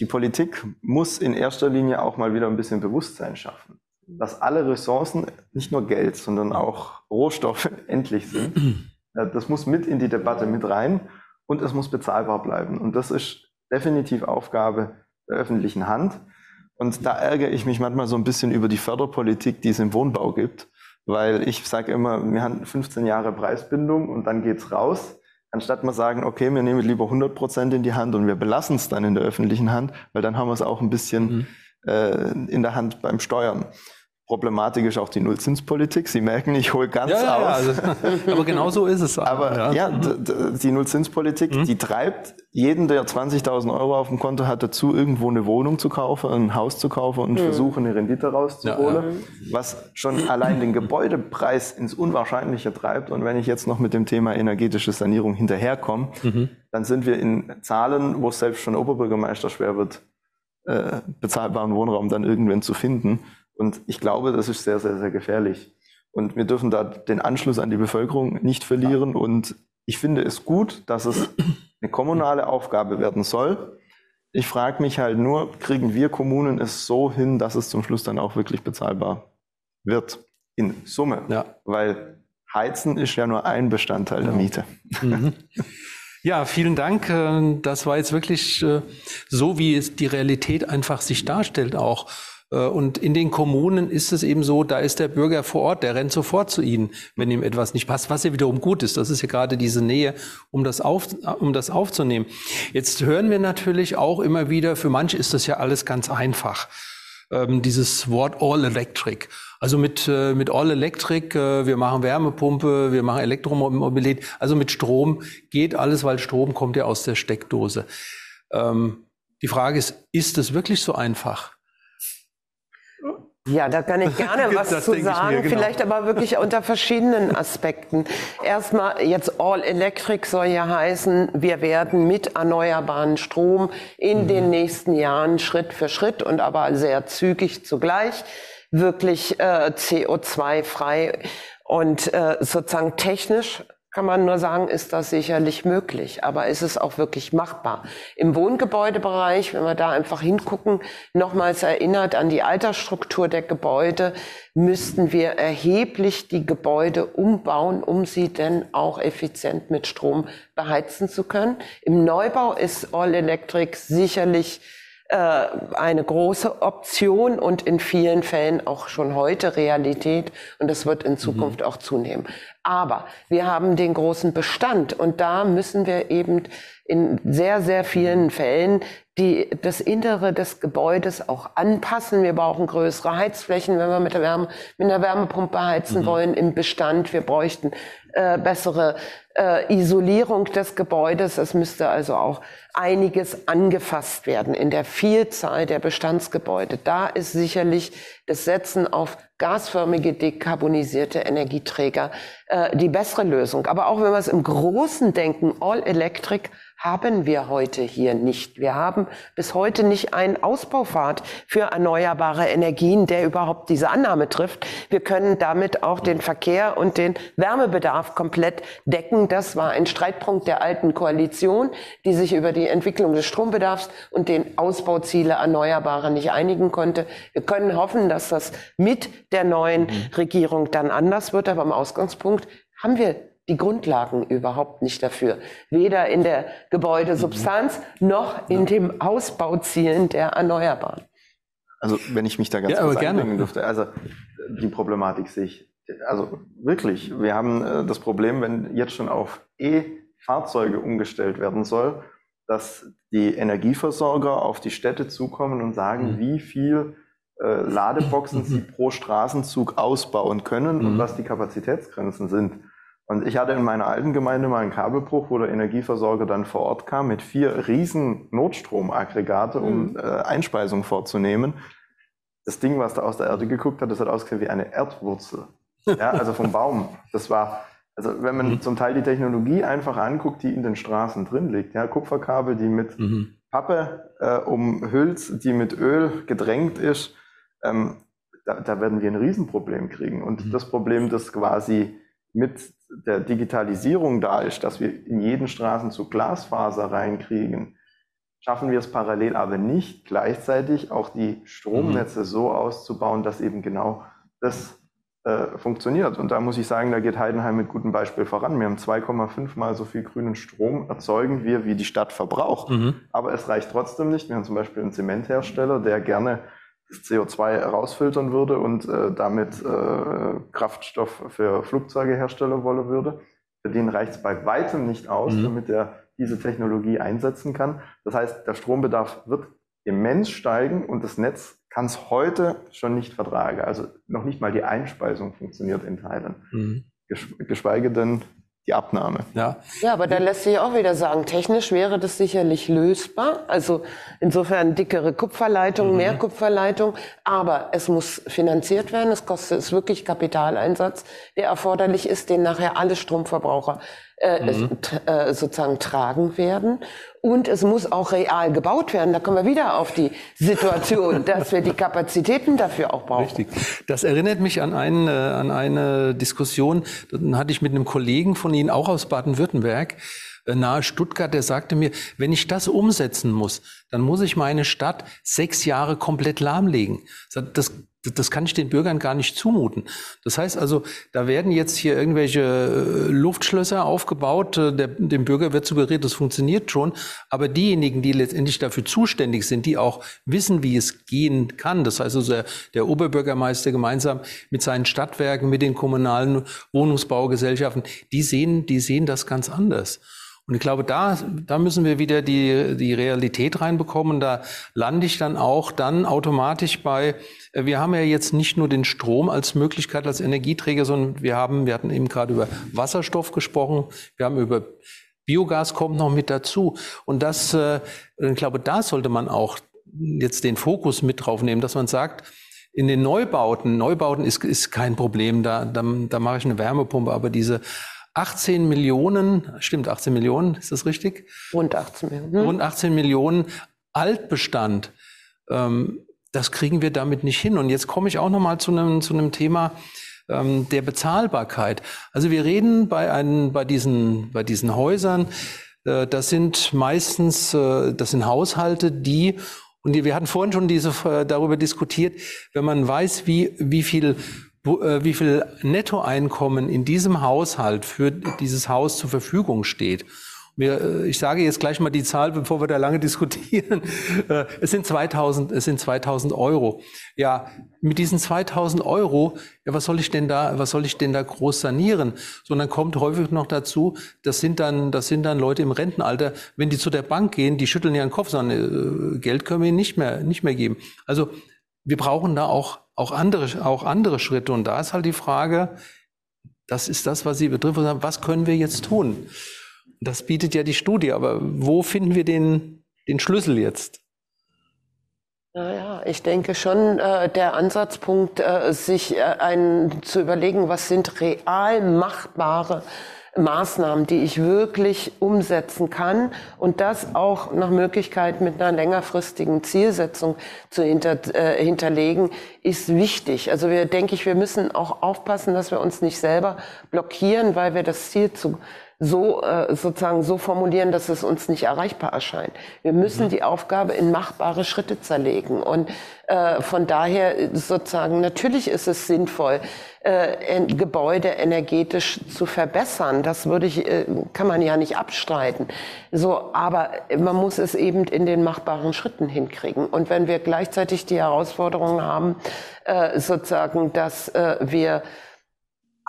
die Politik muss in erster Linie auch mal wieder ein bisschen Bewusstsein schaffen, dass alle Ressourcen, nicht nur Geld, sondern auch Rohstoffe endlich sind. Das muss mit in die Debatte mit rein und es muss bezahlbar bleiben. Und das ist definitiv Aufgabe der öffentlichen Hand. Und da ärgere ich mich manchmal so ein bisschen über die Förderpolitik, die es im Wohnbau gibt, weil ich sage immer, wir haben 15 Jahre Preisbindung und dann geht's raus. Anstatt mal sagen, okay, wir nehmen lieber 100 Prozent in die Hand und wir belassen es dann in der öffentlichen Hand, weil dann haben wir es auch ein bisschen mhm. äh, in der Hand beim Steuern. Problematisch auch die Nullzinspolitik. Sie merken, ich hole ganz ja, ja, aus. Ja, also, aber genau so ist es. Aber ja, die Nullzinspolitik, mhm. die treibt jeden, der 20.000 Euro auf dem Konto hat, dazu, irgendwo eine Wohnung zu kaufen, ein Haus zu kaufen und mhm. versuchen, eine Rendite rauszuholen, was schon allein den Gebäudepreis ins Unwahrscheinliche treibt. Und wenn ich jetzt noch mit dem Thema energetische Sanierung hinterherkomme, mhm. dann sind wir in Zahlen, wo es selbst schon Oberbürgermeister schwer wird, äh, bezahlbaren Wohnraum dann irgendwann zu finden. Und ich glaube, das ist sehr, sehr, sehr gefährlich. Und wir dürfen da den Anschluss an die Bevölkerung nicht verlieren. Und ich finde es gut, dass es eine kommunale Aufgabe werden soll. Ich frage mich halt nur, kriegen wir Kommunen es so hin, dass es zum Schluss dann auch wirklich bezahlbar wird in Summe? Ja. Weil Heizen ist ja nur ein Bestandteil der Miete. Mhm. Ja, vielen Dank. Äh, das war jetzt wirklich äh, so, wie es die Realität einfach sich darstellt auch. Äh, und in den Kommunen ist es eben so, da ist der Bürger vor Ort, der rennt sofort zu Ihnen, wenn ihm etwas nicht passt, was ja wiederum gut ist. Das ist ja gerade diese Nähe, um das, auf, um das aufzunehmen. Jetzt hören wir natürlich auch immer wieder, für manche ist das ja alles ganz einfach. Ähm, dieses Wort All Electric. Also mit, äh, mit All Electric, äh, wir machen Wärmepumpe, wir machen Elektromobilität. Also mit Strom geht alles, weil Strom kommt ja aus der Steckdose. Ähm, die Frage ist, ist es wirklich so einfach? Ja, da kann ich gerne was das zu sagen, mir, genau. vielleicht aber wirklich unter verschiedenen Aspekten. Erstmal jetzt All Electric soll ja heißen, wir werden mit erneuerbaren Strom in mhm. den nächsten Jahren Schritt für Schritt und aber sehr zügig zugleich wirklich äh, CO2-frei und äh, sozusagen technisch kann man nur sagen, ist das sicherlich möglich. Aber ist es auch wirklich machbar? Im Wohngebäudebereich, wenn wir da einfach hingucken, nochmals erinnert an die Altersstruktur der Gebäude, müssten wir erheblich die Gebäude umbauen, um sie denn auch effizient mit Strom beheizen zu können. Im Neubau ist All Electric sicherlich äh, eine große Option und in vielen Fällen auch schon heute Realität und das wird in Zukunft mhm. auch zunehmen. Aber wir haben den großen Bestand und da müssen wir eben in sehr, sehr vielen Fällen die, das Innere des Gebäudes auch anpassen. Wir brauchen größere Heizflächen, wenn wir mit der, Wärme, mit einer Wärmepumpe heizen mhm. wollen im Bestand. Wir bräuchten äh, bessere äh, Isolierung des Gebäudes. Es müsste also auch einiges angefasst werden in der Vielzahl der Bestandsgebäude. Da ist sicherlich das Setzen auf gasförmige dekarbonisierte Energieträger äh, die bessere Lösung. Aber auch wenn wir es im Großen denken, All Electric haben wir heute hier nicht. Wir haben bis heute nicht einen Ausbaufahrt für erneuerbare Energien, der überhaupt diese Annahme trifft. Wir können damit auch den Verkehr und den Wärmebedarf komplett decken. Das war ein Streitpunkt der alten Koalition, die sich über die Entwicklung des Strombedarfs und den Ausbauziele Erneuerbare nicht einigen konnte. Wir können hoffen, dass das mit der neuen mhm. Regierung dann anders wird. Aber im Ausgangspunkt haben wir die Grundlagen überhaupt nicht dafür. Weder in der Gebäudesubstanz noch in dem Ausbauzielen der Erneuerbaren. Also wenn ich mich da ganz ja, kurz einbringen dürfte, also die Problematik sehe ich, also wirklich, wir haben äh, das Problem, wenn jetzt schon auf E-Fahrzeuge umgestellt werden soll, dass die Energieversorger auf die Städte zukommen und sagen, mhm. wie viel äh, Ladeboxen sie pro Straßenzug ausbauen können mhm. und was die Kapazitätsgrenzen sind. Und ich hatte in meiner alten Gemeinde mal einen Kabelbruch, wo der Energieversorger dann vor Ort kam mit vier riesen Notstromaggregate, um mhm. äh, Einspeisung vorzunehmen. Das Ding, was da aus der Erde geguckt hat, das hat ausgesehen wie eine Erdwurzel. Ja, also vom Baum. Das war, also wenn man mhm. zum Teil die Technologie einfach anguckt, die in den Straßen drin liegt, ja, Kupferkabel, die mit mhm. Pappe äh, umhüllt, die mit Öl gedrängt ist, ähm, da, da, werden wir ein Riesenproblem kriegen. Und mhm. das Problem, das quasi mit der Digitalisierung da ist, dass wir in jeden Straßenzug Glasfaser reinkriegen, schaffen wir es parallel aber nicht, gleichzeitig auch die Stromnetze mhm. so auszubauen, dass eben genau das äh, funktioniert. Und da muss ich sagen, da geht Heidenheim mit gutem Beispiel voran. Wir haben 2,5 mal so viel grünen Strom erzeugen wir, wie die Stadt verbraucht. Mhm. Aber es reicht trotzdem nicht. Wir haben zum Beispiel einen Zementhersteller, der gerne CO2 rausfiltern würde und äh, damit äh, Kraftstoff für Flugzeuge herstellen wollen würde. Für den reicht es bei weitem nicht aus, mhm. damit er diese Technologie einsetzen kann. Das heißt, der Strombedarf wird immens steigen und das Netz kann es heute schon nicht vertragen. Also noch nicht mal die Einspeisung funktioniert in Teilen. Mhm. Geschweige denn die Abnahme. Ja. ja, aber da lässt sich auch wieder sagen, technisch wäre das sicherlich lösbar. Also insofern dickere Kupferleitung, mhm. mehr Kupferleitung. Aber es muss finanziert werden. Es kostet es wirklich Kapitaleinsatz, der erforderlich ist, den nachher alle Stromverbraucher äh, mhm. äh, sozusagen tragen werden. Und es muss auch real gebaut werden. Da kommen wir wieder auf die Situation, dass wir die Kapazitäten dafür auch brauchen. Richtig. Das erinnert mich an, einen, äh, an eine Diskussion, dann hatte ich mit einem Kollegen von Ihnen, auch aus Baden-Württemberg, äh, nahe Stuttgart, der sagte mir, wenn ich das umsetzen muss, dann muss ich meine Stadt sechs Jahre komplett lahmlegen. Das das kann ich den Bürgern gar nicht zumuten. Das heißt also, da werden jetzt hier irgendwelche äh, Luftschlösser aufgebaut. Äh, der, dem Bürger wird suggeriert, das funktioniert schon. Aber diejenigen, die letztendlich dafür zuständig sind, die auch wissen, wie es gehen kann, das heißt also der, der Oberbürgermeister gemeinsam mit seinen Stadtwerken, mit den kommunalen Wohnungsbaugesellschaften, die sehen, die sehen das ganz anders. Und ich glaube, da, da müssen wir wieder die, die Realität reinbekommen. Da lande ich dann auch dann automatisch bei, äh, wir haben ja jetzt nicht nur den Strom als Möglichkeit, als Energieträger, sondern wir haben, wir hatten eben gerade über Wasserstoff gesprochen, wir haben über Biogas kommt noch mit dazu. Und das, äh, ich glaube, da sollte man auch jetzt den Fokus mit drauf nehmen, dass man sagt, in den Neubauten, Neubauten ist, ist kein Problem, da, da, da mache ich eine Wärmepumpe, aber diese 18 Millionen, stimmt 18 Millionen, ist das richtig? Rund 18 Millionen. Hm? Rund 18 Millionen Altbestand. Ähm, das kriegen wir damit nicht hin. Und jetzt komme ich auch noch mal zu einem, zu einem Thema ähm, der Bezahlbarkeit. Also wir reden bei, einen, bei, diesen, bei diesen Häusern, äh, das sind meistens, äh, das sind Haushalte, die und wir hatten vorhin schon diese, äh, darüber diskutiert, wenn man weiß, wie, wie viel wie viel Nettoeinkommen in diesem Haushalt für dieses Haus zur Verfügung steht. Wir, äh, ich sage jetzt gleich mal die Zahl, bevor wir da lange diskutieren. Äh, es sind 2000, es sind 2000 Euro. Ja, mit diesen 2000 Euro, ja, was soll ich denn da, was soll ich denn da groß sanieren? Sondern kommt häufig noch dazu, das sind dann, das sind dann Leute im Rentenalter, wenn die zu der Bank gehen, die schütteln ihren Kopf, sagen, äh, Geld können wir ihnen nicht mehr, nicht mehr geben. Also, wir brauchen da auch auch andere, auch andere Schritte. Und da ist halt die Frage, das ist das, was Sie betrifft, was können wir jetzt tun? Das bietet ja die Studie, aber wo finden wir den, den Schlüssel jetzt? Naja, ich denke schon, äh, der Ansatzpunkt, äh, sich äh, ein, zu überlegen, was sind real machbare Maßnahmen, die ich wirklich umsetzen kann und das auch nach Möglichkeit mit einer längerfristigen Zielsetzung zu hinter, äh, hinterlegen, ist wichtig. Also wir denke ich, wir müssen auch aufpassen, dass wir uns nicht selber blockieren, weil wir das Ziel zu so äh, sozusagen so formulieren, dass es uns nicht erreichbar erscheint. Wir müssen mhm. die Aufgabe in machbare Schritte zerlegen und äh, von daher sozusagen natürlich ist es sinnvoll, äh, Gebäude energetisch zu verbessern. Das würde ich äh, kann man ja nicht abstreiten. So, aber man muss es eben in den machbaren Schritten hinkriegen. Und wenn wir gleichzeitig die Herausforderung haben, äh, sozusagen, dass äh, wir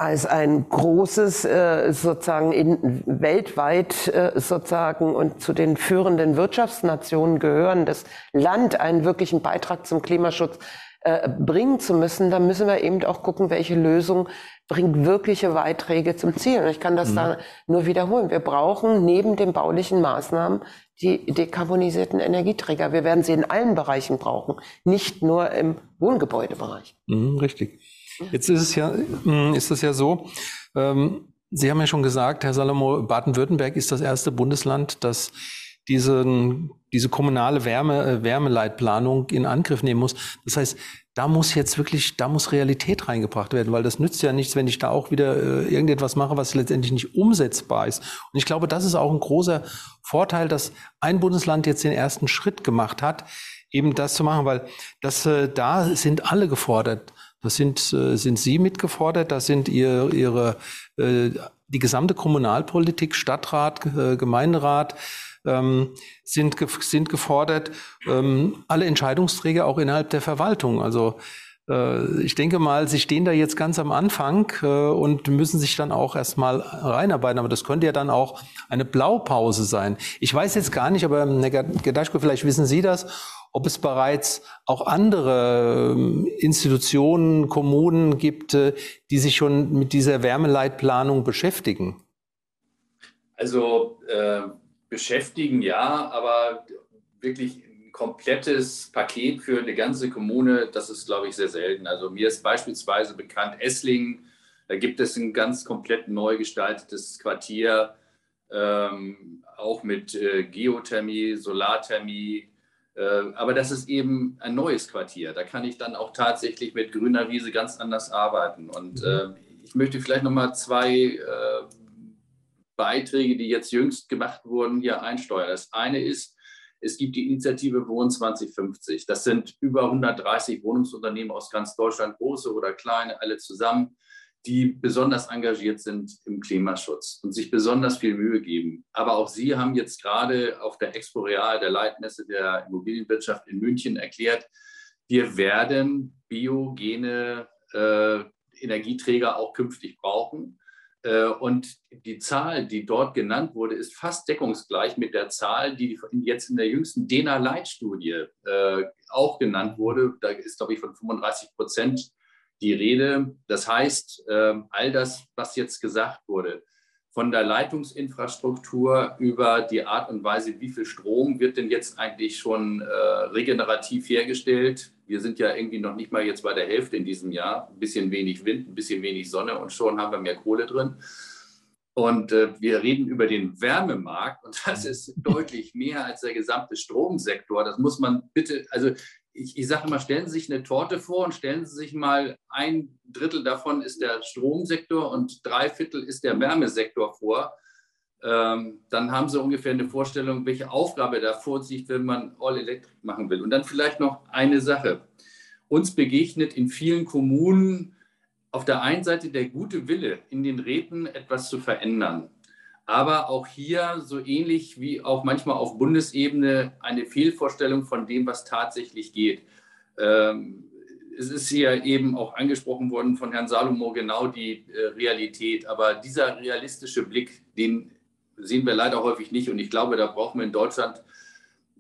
als ein großes äh, sozusagen in, weltweit äh, sozusagen und zu den führenden Wirtschaftsnationen gehörendes Land einen wirklichen Beitrag zum Klimaschutz äh, bringen zu müssen, dann müssen wir eben auch gucken, welche Lösung bringt wirkliche Beiträge zum Ziel. Und ich kann das mhm. da nur wiederholen. Wir brauchen neben den baulichen Maßnahmen die dekarbonisierten Energieträger. Wir werden sie in allen Bereichen brauchen, nicht nur im Wohngebäudebereich. Mhm, richtig. Jetzt ist es ja, mm, ist es ja so, ähm, Sie haben ja schon gesagt, Herr Salomo, Baden-Württemberg ist das erste Bundesland, das diesen, diese kommunale Wärme, äh, Wärmeleitplanung in Angriff nehmen muss. Das heißt, da muss jetzt wirklich, da muss Realität reingebracht werden, weil das nützt ja nichts, wenn ich da auch wieder äh, irgendetwas mache, was letztendlich nicht umsetzbar ist. Und ich glaube, das ist auch ein großer Vorteil, dass ein Bundesland jetzt den ersten Schritt gemacht hat, eben das zu machen, weil das, äh, da sind alle gefordert Das sind, äh, sind Sie mitgefordert, das sind ihr, Ihre, äh, die gesamte Kommunalpolitik, Stadtrat, äh, Gemeinderat, ähm, sind, sind gefordert, ähm, alle Entscheidungsträger auch innerhalb der Verwaltung. Also äh, ich denke mal, Sie stehen da jetzt ganz am Anfang äh, und müssen sich dann auch erstmal reinarbeiten. Aber das könnte ja dann auch eine Blaupause sein. Ich weiß jetzt gar nicht, aber Herr Gedaschko, vielleicht wissen Sie das, ob es bereits auch andere ähm, Institutionen, Kommunen gibt, äh, die sich schon mit dieser Wärmeleitplanung beschäftigen. Also äh, beschäftigen ja, aber wirklich komplettes Paket für eine ganze Kommune, das ist, glaube ich, sehr selten. Also mir ist beispielsweise bekannt Esslingen, da gibt es ein ganz komplett neu gestaltetes Quartier, ähm, auch mit äh, Geothermie, Solarthermie. Äh, aber das ist eben ein neues Quartier. Da kann ich dann auch tatsächlich mit grüner Wiese ganz anders arbeiten. Und mhm. äh, ich möchte vielleicht noch mal zwei äh, Beiträge, die jetzt jüngst gemacht wurden, hier einsteuern. Das eine ist, es gibt die Initiative Wohnen 2050. Das sind über 130 Wohnungsunternehmen aus ganz Deutschland, große oder kleine, alle zusammen, die besonders engagiert sind im Klimaschutz und sich besonders viel Mühe geben. Aber auch Sie haben jetzt gerade auf der Expo Real, der Leitmesse der Immobilienwirtschaft in München, erklärt, wir werden biogene äh, Energieträger auch künftig brauchen. Äh, und die Zahl, die dort genannt wurde, ist fast deckungsgleich mit der Zahl, die jetzt in der jüngsten DENA-Leitstudie äh, auch genannt wurde. Da ist, glaube ich, von 35 Prozent die Rede. Das heißt, ähm, all das, was jetzt gesagt wurde, von der Leitungsinfrastruktur über die Art und Weise, wie viel Strom wird denn jetzt eigentlich schon äh, regenerativ hergestellt. Wir sind ja irgendwie noch nicht mal jetzt bei der Hälfte in diesem Jahr. Ein bisschen wenig Wind, ein bisschen wenig Sonne und schon haben wir mehr Kohle drin. Und äh, wir reden über den Wärmemarkt und das ist deutlich mehr als der gesamte Stromsektor. Das muss man bitte, also ich, ich sage immer, stellen Sie sich eine Torte vor und stellen Sie sich mal ein Drittel davon ist der Stromsektor und drei Viertel ist der Wärmesektor vor. Ähm, dann haben Sie ungefähr eine Vorstellung, welche Aufgabe da vor sich, wenn man All Electric machen will. Und dann vielleicht noch eine Sache. Uns begegnet in vielen Kommunen auf der einen Seite der gute Wille, in den Räten etwas zu verändern aber auch hier so ähnlich wie auch manchmal auf Bundesebene eine Fehlvorstellung von dem, was tatsächlich geht. Ähm, es ist hier eben auch angesprochen worden von Herrn Salomo genau die äh, Realität, aber dieser realistische Blick, den sehen wir leider häufig nicht und ich glaube, da brauchen wir in Deutschland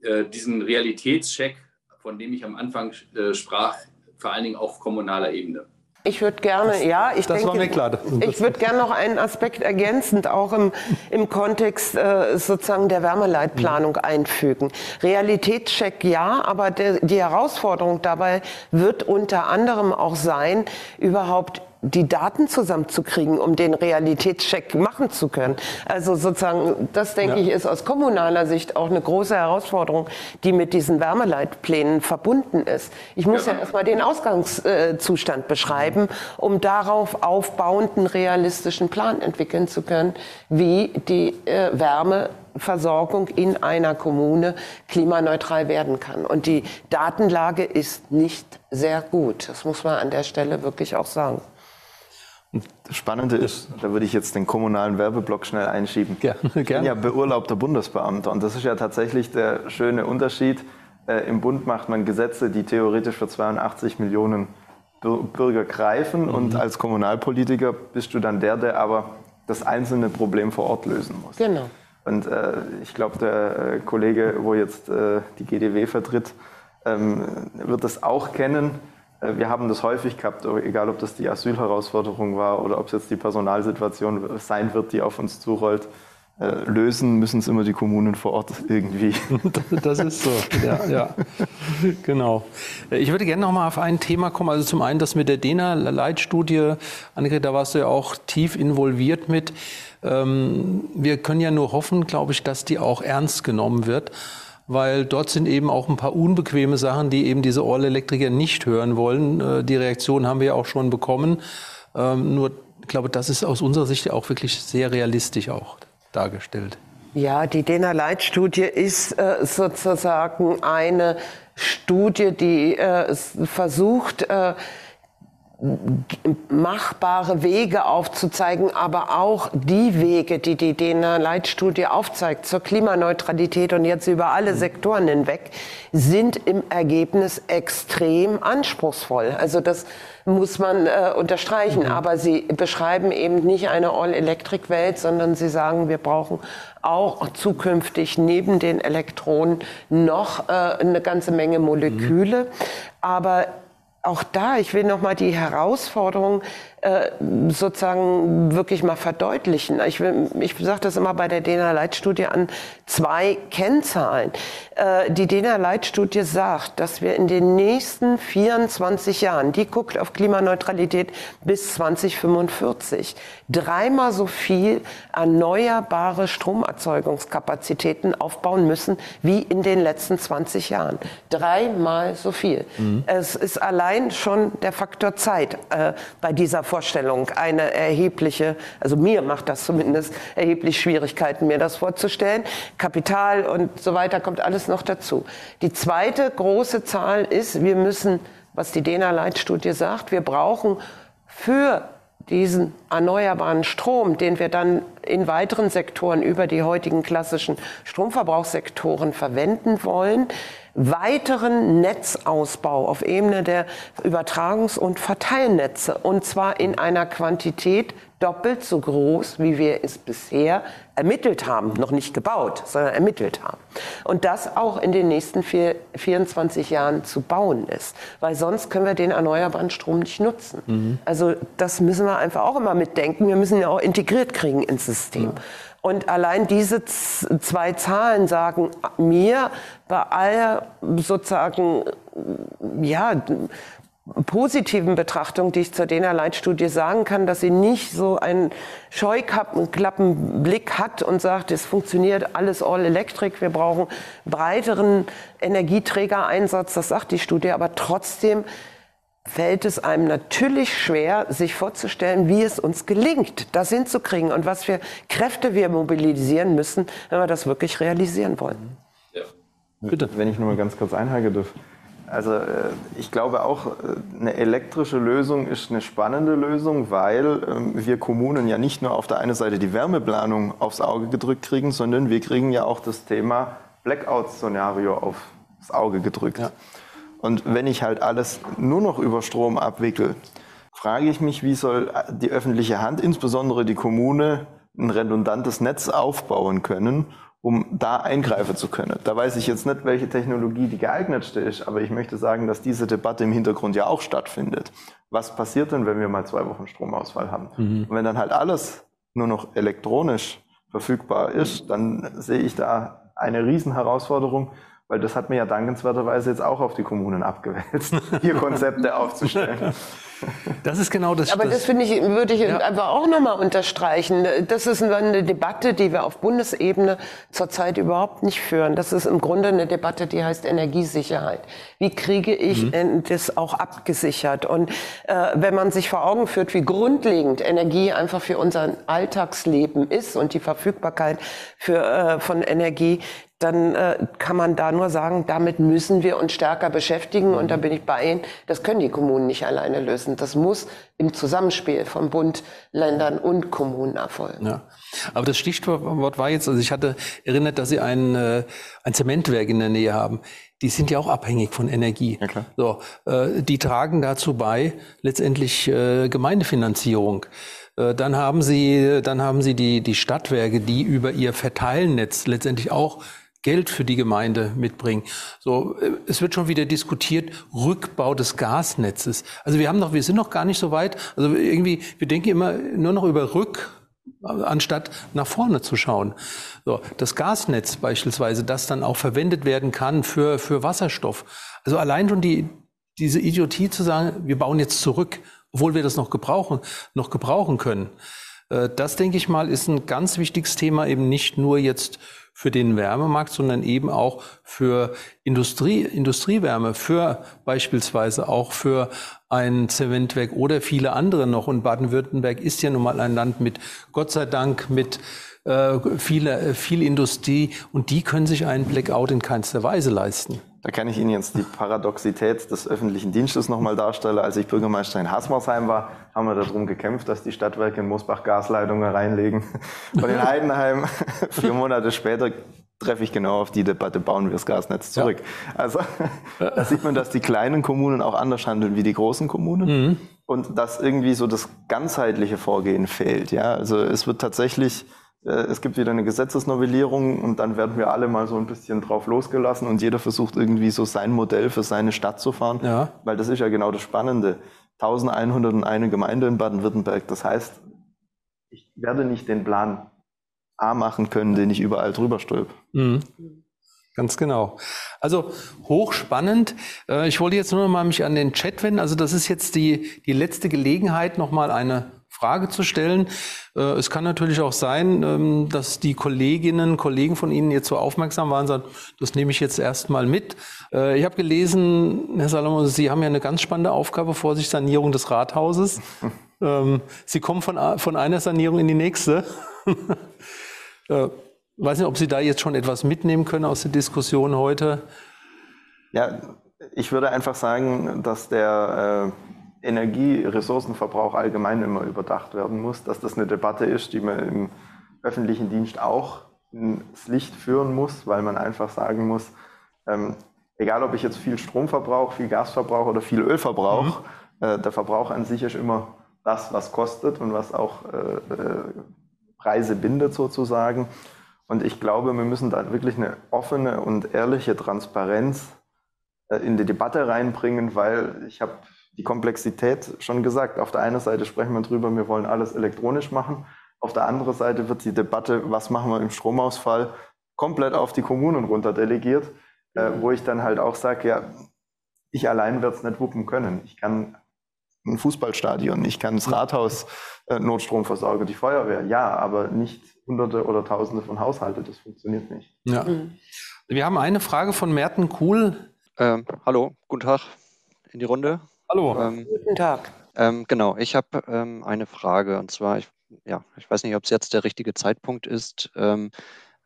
äh, diesen Realitätscheck, von dem ich am Anfang äh, sprach, vor allen Dingen auf kommunaler Ebene. Ich würde gerne, das, ja, ich das denke, war mir klar. ich würde gerne noch einen Aspekt ergänzend auch im, im Kontext äh, sozusagen der Wärmeleitplanung mhm. einfügen. Realitätscheck ja, aber der, die Herausforderung dabei wird unter anderem auch sein, überhaupt die Daten zusammenzukriegen, um den Realitätscheck machen zu können. Also sozusagen, das denke ja. ich, ist aus kommunaler Sicht auch eine große Herausforderung, die mit diesen Wärmeleitplänen verbunden ist. Ich muss ja, ja erstmal den Ausgangszustand beschreiben, um darauf aufbauend einen realistischen Plan entwickeln zu können, wie die äh, Wärmeversorgung in einer Kommune klimaneutral werden kann. Und die Datenlage ist nicht sehr gut. Das muss man an der Stelle wirklich auch sagen. Das Spannende ist, da würde ich jetzt den kommunalen Werbeblock schnell einschieben. Gerne, ich bin ja beurlaubter Bundesbeamter und das ist ja tatsächlich der schöne Unterschied. Äh, Im Bund macht man Gesetze, die theoretisch für 82 Millionen Bürger greifen mhm. und als Kommunalpolitiker bist du dann der, der aber das einzelne Problem vor Ort lösen muss. Genau. Und äh, ich glaube, der äh, Kollege, wo jetzt äh, die GDW vertritt, ähm, wird das auch kennen wir haben das häufig gehabt, egal ob das die Asylherausforderung war oder ob es jetzt die Personalsituation sein wird, die auf uns zurollt. Äh, lösen müssen es immer die Kommunen vor Ort irgendwie. Das ist so, ja, ja. genau. Äh, ich würde gerne noch mal auf ein Thema kommen. Also zum einen das mit der DENA-Leitstudie. Annegret, da warst du ja auch tief involviert mit. Ähm, wir können ja nur hoffen, glaube ich, dass die auch ernst genommen wird weil dort sind eben auch ein paar unbequeme Sachen, die eben diese All-Elektriker nicht hören wollen. Äh, die Reaktion haben wir ja auch schon bekommen. Ähm, nur, ich glaube, das ist aus unserer Sicht auch wirklich sehr realistisch auch dargestellt. Ja, die DENA-Leitstudie ist äh, sozusagen eine Studie, die äh, versucht, äh, machbare Wege aufzuzeigen, aber auch die Wege, die die DENA Leitstudie aufzeigt zur Klimaneutralität und jetzt über alle Sektoren hinweg, sind im Ergebnis extrem anspruchsvoll. Also das muss man äh, unterstreichen. Mhm. Aber sie beschreiben eben nicht eine All-Electric-Welt, sondern sie sagen, wir brauchen auch zukünftig neben den Elektronen noch äh, eine ganze Menge Moleküle. Mhm. Aber auch da, ich will noch mal die Herausforderung äh, sozusagen wirklich mal verdeutlichen. Ich, will, ich sage das immer bei der DENA-Leitstudie an zwei Kennzahlen. Äh, die DENA-Leitstudie sagt, dass wir in den nächsten 24 Jahren, die guckt auf Klimaneutralität bis 2045, dreimal so viel erneuerbare Stromerzeugungskapazitäten aufbauen müssen wie in den letzten 20 Jahren. Dreimal so viel. Mhm. Es ist allein schon der Faktor Zeit äh, bei dieser Vorstellung eine erhebliche, also mir macht das zumindest erheblich Schwierigkeiten, mir das vorzustellen. Kapital und so weiter kommt alles noch dazu. Die zweite große Zahl ist, wir müssen, was die DENA-Leitstudie sagt, wir brauchen für diesen erneuerbaren Strom, den wir dann in weiteren Sektoren über die heutigen klassischen Stromverbrauchssektoren verwenden wollen, weiteren Netzausbau auf Ebene der Übertragungs- und Verteilnetze. Und zwar in einer Quantität doppelt so groß, wie wir es bisher ermittelt haben, noch nicht gebaut, sondern ermittelt haben. Und das auch in den nächsten vier, 24 Jahren zu bauen ist, weil sonst können wir den erneuerbaren Strom nicht nutzen. Mhm. Also das müssen wir einfach auch immer mitdenken. Wir müssen ihn auch integriert kriegen ins System. Ja. Und allein diese zwei Zahlen sagen mir bei aller sozusagen, ja, positiven Betrachtung, die ich zur DENA-Leitstudie sagen kann, dass sie nicht so einen Scheuklappenblick hat und sagt, es funktioniert alles all electric, wir brauchen breiteren Energieträgereinsatz, das sagt die Studie, aber trotzdem fällt es einem natürlich schwer, sich vorzustellen, wie es uns gelingt, das hinzukriegen und was für Kräfte wir mobilisieren müssen, wenn wir das wirklich realisieren wollen. Ja. Bitte. Wenn ich nur mal ganz kurz einhaken darf. Also äh, ich glaube auch, äh, eine elektrische Lösung ist eine spannende Lösung, weil ähm, wir Kommunen ja nicht nur auf der einen Seite die Wärmeplanung aufs Auge gedrückt kriegen, sondern wir kriegen ja auch das Thema Blackout-Szenario aufs Auge gedrückt. Ja. Und wenn ich halt alles nur noch über Strom abwickle, frage ich mich, wie soll die öffentliche Hand, insbesondere die Kommune, ein redundantes Netz aufbauen können, um da eingreifen zu können. Da weiß ich jetzt nicht, welche Technologie die geeignetste ist, aber ich möchte sagen, dass diese Debatte im Hintergrund ja auch stattfindet. Was passiert denn, wenn wir mal zwei Wochen Stromausfall haben? Mhm. Und wenn dann halt alles nur noch elektronisch verfügbar ist, dann sehe ich da eine Riesenherausforderung, weil das hat mir ja dankenswerterweise jetzt auch auf die Kommunen abgewälzt, hier Konzepte aufzustellen. Das ist genau das. Aber das, das finde ich, würde ich ja. einfach auch nochmal unterstreichen. Das ist eine Debatte, die wir auf Bundesebene zurzeit überhaupt nicht führen. Das ist im Grunde eine Debatte, die heißt Energiesicherheit. Wie kriege ich mhm. das auch abgesichert? Und äh, wenn man sich vor Augen führt, wie grundlegend Energie einfach für unser Alltagsleben ist und die Verfügbarkeit für, äh, von Energie, dann äh, kann man da nur sagen, damit müssen wir uns stärker beschäftigen. Und da bin ich bei Ihnen. Das können die Kommunen nicht alleine lösen. Das muss im Zusammenspiel von Bund, Ländern und Kommunen erfolgen. Ja. Aber das Stichwort war jetzt, also ich hatte erinnert, dass Sie ein, äh, ein Zementwerk in der Nähe haben. Die sind ja auch abhängig von Energie. Ja, klar. So, äh, die tragen dazu bei, letztendlich äh, Gemeindefinanzierung. Äh, dann haben Sie, dann haben Sie die, die Stadtwerke, die über ihr Verteilnetz letztendlich auch Geld für die Gemeinde mitbringen. So, äh, es wird schon wieder diskutiert, Rückbau des Gasnetzes. Also wir haben noch, wir sind noch gar nicht so weit. Also irgendwie, wir denken immer nur noch über Rück, anstatt nach vorne zu schauen. So, das Gasnetz beispielsweise, das dann auch verwendet werden kann für, für Wasserstoff. Also allein schon die, diese Idiotie zu sagen, wir bauen jetzt zurück, obwohl wir das noch gebrauchen, noch gebrauchen können. Äh, das, denke ich mal, ist ein ganz wichtiges Thema, eben nicht nur jetzt für den Wärmemarkt, sondern eben auch für Industrie, Industriewärme, für beispielsweise auch für ein Zementwerk oder viele andere noch. Und Baden-Württemberg ist ja nun mal ein Land mit, Gott sei Dank, mit äh, viel, äh, viel Industrie und die können sich einen Blackout in keinster Weise leisten. Da kann ich Ihnen jetzt die Paradoxität des öffentlichen Dienstes nochmal darstellen. Als ich Bürgermeister in Hasmersheim war, haben wir darum gekämpft, dass die Stadtwerke in Mosbach Gasleitungen reinlegen. Und in Heidenheim, vier Monate später, treffe ich genau auf die Debatte, bauen wir das Gasnetz zurück. Ja. Also da sieht man, dass die kleinen Kommunen auch anders handeln wie die großen Kommunen mhm. und dass irgendwie so das ganzheitliche Vorgehen fehlt. Ja, also es wird tatsächlich es gibt wieder eine Gesetzesnovellierung und dann werden wir alle mal so ein bisschen drauf losgelassen und jeder versucht irgendwie so sein Modell für seine Stadt zu fahren, ja. weil das ist ja genau das Spannende. 1101 Gemeinde in Baden-Württemberg, das heißt, ich werde nicht den Plan A machen können, den ich überall drüber stülpe. Mhm. Ganz genau. Also hochspannend. Äh, ich wollte jetzt nur noch mal mich an den Chat wenden. Also das ist jetzt die, die letzte Gelegenheit, noch mal eine Frage zu stellen. Äh, es kann natürlich auch sein, ähm, dass die Kolleginnen, Kollegen von Ihnen jetzt so aufmerksam waren und sagen, das nehme ich jetzt erstmal mit. Äh, ich habe gelesen, Herr Salomon, Sie haben ja eine ganz spannende Aufgabe vor sich, Sanierung des Rathauses. Ähm, Sie kommen von, von einer Sanierung in die nächste. äh, weiß nicht, ob Sie da jetzt schon etwas mitnehmen können aus der Diskussion heute. Ja, ich würde einfach sagen, dass der Energieressourcenverbrauch allgemein immer überdacht werden muss, dass das eine Debatte ist, die man im öffentlichen Dienst auch ins Licht führen muss, weil man einfach sagen muss, ähm, egal ob ich jetzt viel Strom verbrauche, viel Gas verbrauche oder viel Öl verbrauche, mhm. äh, der Verbrauch an sich ist immer das, was kostet und was auch äh, äh, Preise bindet sozusagen. Und ich glaube, wir müssen da wirklich eine offene und ehrliche Transparenz äh, in die Debatte reinbringen, weil ich habe die Komplexität schon gesagt. Auf der einen Seite sprechen wir drüber, wir wollen alles elektronisch machen. Auf der anderen Seite wird die Debatte, was machen wir im Stromausfall, komplett auf die Kommunen runterdelegiert, äh, wo ich dann halt auch sage, ja, ich allein werde es nicht wuppen können. Ich kann ein Fußballstadion, ich kann das Rathaus äh, Notstrom versorgen, die Feuerwehr, ja, aber nicht Hunderte oder Tausende von Haushalten, das funktioniert nicht. Ja. Mhm. Wir haben eine Frage von Merten Kuhl. Ähm, hallo, guten Tag in die Runde. Hallo. Ähm, Guten Tag. Ähm, genau, ich habe ähm, eine Frage und zwar, ich, ja, ich weiß nicht, ob es jetzt der richtige Zeitpunkt ist. Ähm,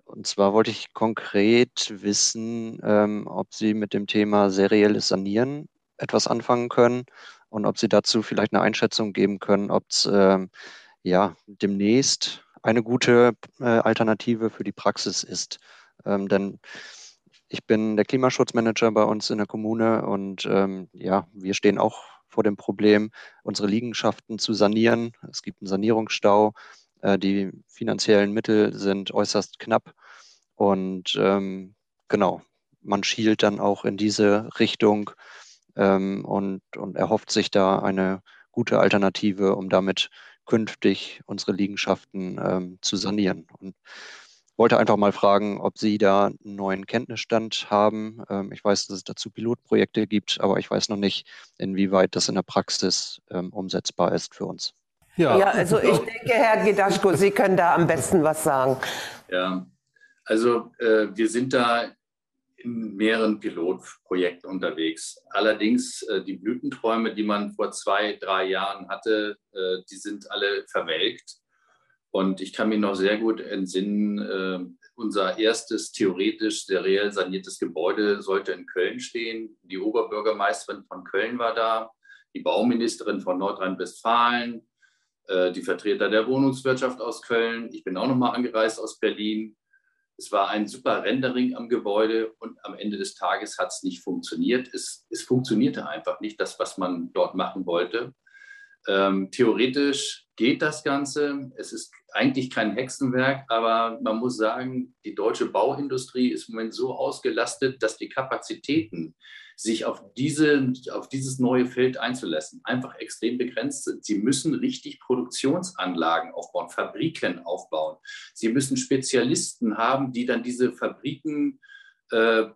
und zwar wollte ich konkret wissen, ähm, ob Sie mit dem Thema serielles Sanieren etwas anfangen können und ob Sie dazu vielleicht eine Einschätzung geben können, ob es ähm, ja demnächst eine gute äh, Alternative für die Praxis ist. denn ich bin der Klimaschutzmanager bei uns in der Kommune und ähm, ja, wir stehen auch vor dem Problem, unsere Liegenschaften zu sanieren. Es gibt einen Sanierungsstau. Äh, die finanziellen Mittel sind äußerst knapp. Und ähm, genau, man schielt dann auch in diese Richtung ähm, und, und erhofft sich da eine gute Alternative, um damit künftig unsere Liegenschaften ähm, zu sanieren. Und wollte einfach mal fragen, ob Sie da einen neuen Kenntnisstand haben. Ähm, ich weiß, dass es dazu Pilotprojekte gibt, aber ich weiß noch nicht, inwieweit das in der Praxis ähm, umsetzbar ist für uns. Ja, ja also ich denke, Herr Gedaschko, Sie können da am besten was sagen. Ja, also äh, wir sind da in mehreren Pilotprojekten unterwegs. Allerdings äh, die Blütenträume, die man vor zwei, drei Jahren hatte, äh, die sind alle verwelkt. Und ich kann mich noch sehr gut entsinnen, äh, unser erstes theoretisch seriell saniertes Gebäude sollte in Köln stehen. Die Oberbürgermeisterin von Köln war da, die Bauministerin von Nordrhein-Westfalen, äh, die Vertreter der Wohnungswirtschaft aus Köln. Ich bin auch noch mal angereist aus Berlin. Es war ein super Rendering am Gebäude und am Ende des Tages hat es nicht funktioniert. Es funktionierte einfach nicht, das, was man dort machen wollte. Ähm, theoretisch geht das Ganze. Es ist eigentlich kein Hexenwerk, aber man muss sagen, die deutsche Bauindustrie ist im Moment so ausgelastet, dass die Kapazitäten, sich auf, diese, auf dieses neue Feld einzulassen, einfach extrem begrenzt sind. Sie müssen richtig Produktionsanlagen aufbauen, Fabriken aufbauen. Sie müssen Spezialisten haben, die dann diese Fabriken äh,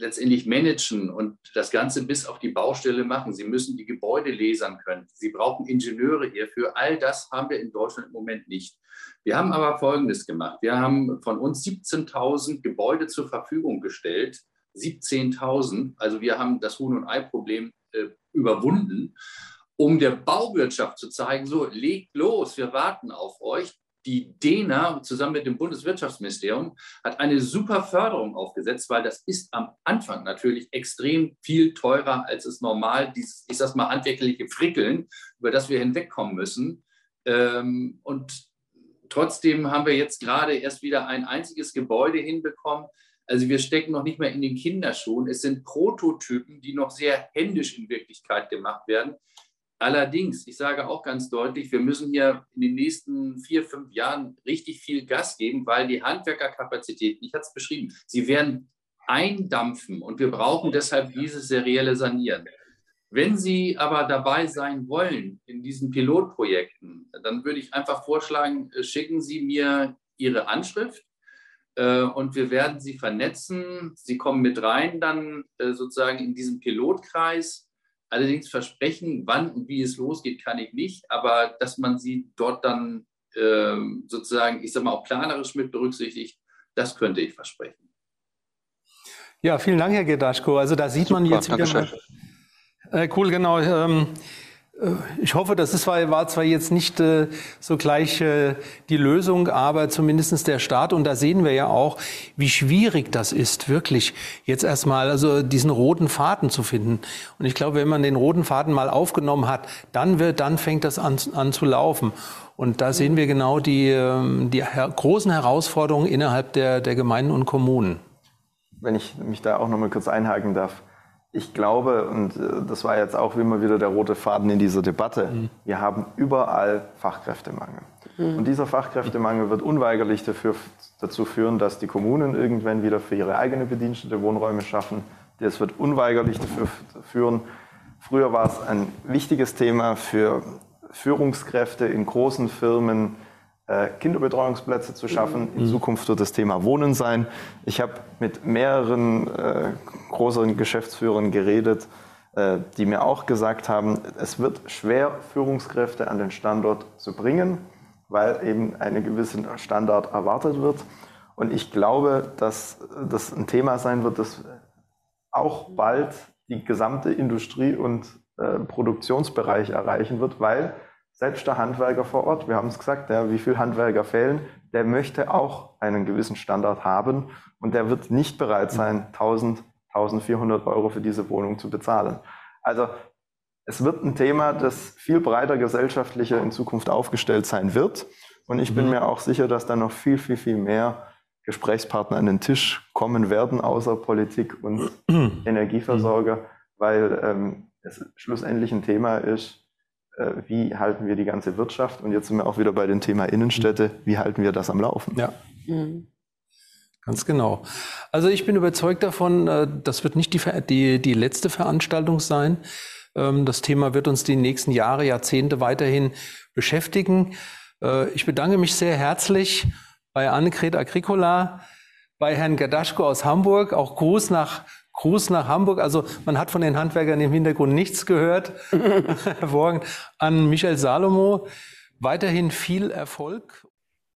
letztendlich managen und das Ganze bis auf die Baustelle machen. Sie müssen die Gebäude lasern können. Sie brauchen Ingenieure hierfür. All das haben wir in Deutschland im Moment nicht. Wir haben aber Folgendes gemacht. Wir haben von uns 17.000 Gebäude zur Verfügung gestellt. 17.000. Also wir haben das Huhn- und Ei-Problem äh, überwunden, um der Bauwirtschaft zu zeigen, so legt los, wir warten auf euch. Die DENA zusammen mit dem Bundeswirtschaftsministerium hat eine super Förderung aufgesetzt, weil das ist am Anfang natürlich extrem viel teurer, als es normal, dieses, ich sag mal, handwerkliche Frickeln, über das wir hinwegkommen müssen. Ähm, und trotzdem haben wir jetzt gerade erst wieder ein einziges Gebäude hinbekommen. Also wir stecken noch nicht mehr in den Kinderschuhen. Es sind Prototypen, die noch sehr händisch in Wirklichkeit gemacht werden. Allerdings, ich sage auch ganz deutlich, wir müssen hier in den nächsten vier, fünf Jahren richtig viel Gas geben, weil die Handwerkerkapazitäten, ich hatte es beschrieben, sie werden eindampfen und wir brauchen deshalb dieses serielle Sanieren. Wenn Sie aber dabei sein wollen in diesen Pilotprojekten, dann würde ich einfach vorschlagen, äh, schicken Sie mir Ihre Anschrift äh, und wir werden Sie vernetzen. Sie kommen mit rein dann äh, sozusagen in diesen Pilotkreis Allerdings versprechen, wann und wie es losgeht, kann ich nicht. Aber dass man sie dort dann äh, sozusagen, ich sage mal, auch planerisch mit berücksichtigt, das könnte ich versprechen. Ja, vielen Dank, Herr Gedaschko. Also da sieht Super, man jetzt wieder mal. Äh, cool, genau. Ähm, äh, ich hoffe, das ist, war zwar jetzt nicht äh, so gleich äh, die Lösung, aber zumindestens der Start. Und da sehen wir ja auch, wie schwierig das ist, wirklich jetzt erstmal also diesen roten Faden zu finden. Und ich glaube, wenn man den roten Faden mal aufgenommen hat, dann wird, dann fängt das an, an zu laufen. Und da sehen wir genau die, ähm, die großen Herausforderungen innerhalb der, der Gemeinden und Kommunen. Wenn ich mich da auch noch mal kurz einhaken darf ich glaube, und äh, das war jetzt auch immer wieder der rote Faden in dieser Debatte, mhm. wir haben überall Fachkräftemangel. Mhm. Und dieser Fachkräftemangel wird unweigerlich dafür, dazu führen, dass die Kommunen irgendwann wieder für ihre eigene Bedienstete Wohnräume schaffen. Das wird unweigerlich dafür führen. Früher war es ein wichtiges Thema für Führungskräfte in großen Firmen, äh, Kinderbetreuungsplätze zu schaffen. In mhm. Zukunft wird das Thema Wohnen sein. Ich habe mit mehreren äh, großen Geschäftsführern geredet, äh, die mir auch gesagt haben, es wird schwer, Führungskräfte an den Standort zu bringen, weil eben ein gewisser Standard erwartet wird. Und ich glaube, dass das ein Thema sein wird, das auch bald die gesamte Industrie- und äh, Produktionsbereich erreichen wird, weil selbst der Handwerker vor Ort, wir haben es gesagt, ja, wie viele Handwerker fehlen, der möchte auch einen gewissen Standard haben und der wird nicht bereit sein, 1000, 1400 Euro für diese Wohnung zu bezahlen. Also es wird ein Thema, das viel breiter gesellschaftlicher in Zukunft aufgestellt sein wird. Und ich bin mhm. mir auch sicher, dass da noch viel, viel, viel mehr Gesprächspartner an den Tisch kommen werden, außer Politik und Energieversorger, weil ähm, es schlussendlich ein Thema ist, wie halten wir die ganze Wirtschaft? Und jetzt sind wir auch wieder bei dem Thema Innenstädte. Wie halten wir das am Laufen? Ja. Mhm. Ganz genau. Also ich bin überzeugt davon, äh, das wird nicht die, die, die letzte Veranstaltung sein. Ähm, das Thema wird uns die nächsten Jahre, Jahrzehnte weiterhin beschäftigen. Äh, ich bedanke mich sehr herzlich bei Annegret Agricola, bei Herrn Gadaschko aus Hamburg. Auch Gruß nach Gruß nach Hamburg. Also man hat von den Handwerkern im Hintergrund nichts gehört. Hervorragend. An Michael Salomo weiterhin viel Erfolg.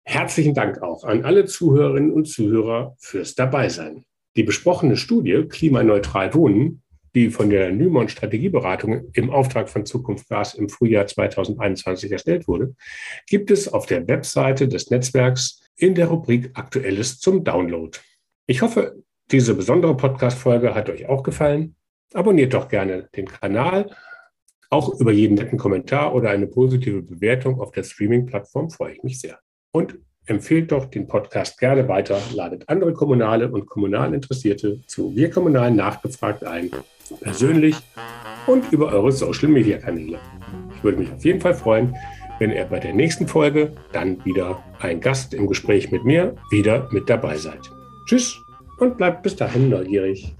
Herzlichen Dank auch an alle Zuhörerinnen und Zuhörer fürs Dabeisein. Die besprochene Studie Klimaneutral Wohnen, die von der Nymon Strategieberatung im Auftrag von Zukunft Gas im Frühjahr 2021 erstellt wurde, gibt es auf der Webseite des Netzwerks in der Rubrik Aktuelles zum Download. Ich hoffe, diese besondere Podcast-Folge hat euch auch gefallen. Abonniert doch gerne den Kanal. Auch über jeden netten Kommentar oder eine positive Bewertung auf der Streaming-Plattform freue ich mich sehr. Und empfehlt doch den Podcast gerne weiter, ladet andere Kommunale und Kommunalinteressierte zu Wir Kommunalen nachgefragt ein, persönlich und über eure Social-Media-Kanäle. Ich würde mich auf jeden Fall freuen, wenn ihr bei der nächsten Folge dann wieder ein Gast im Gespräch mit mir wieder mit dabei seid. Tschüss! Und bleibt bis dahin neugierig.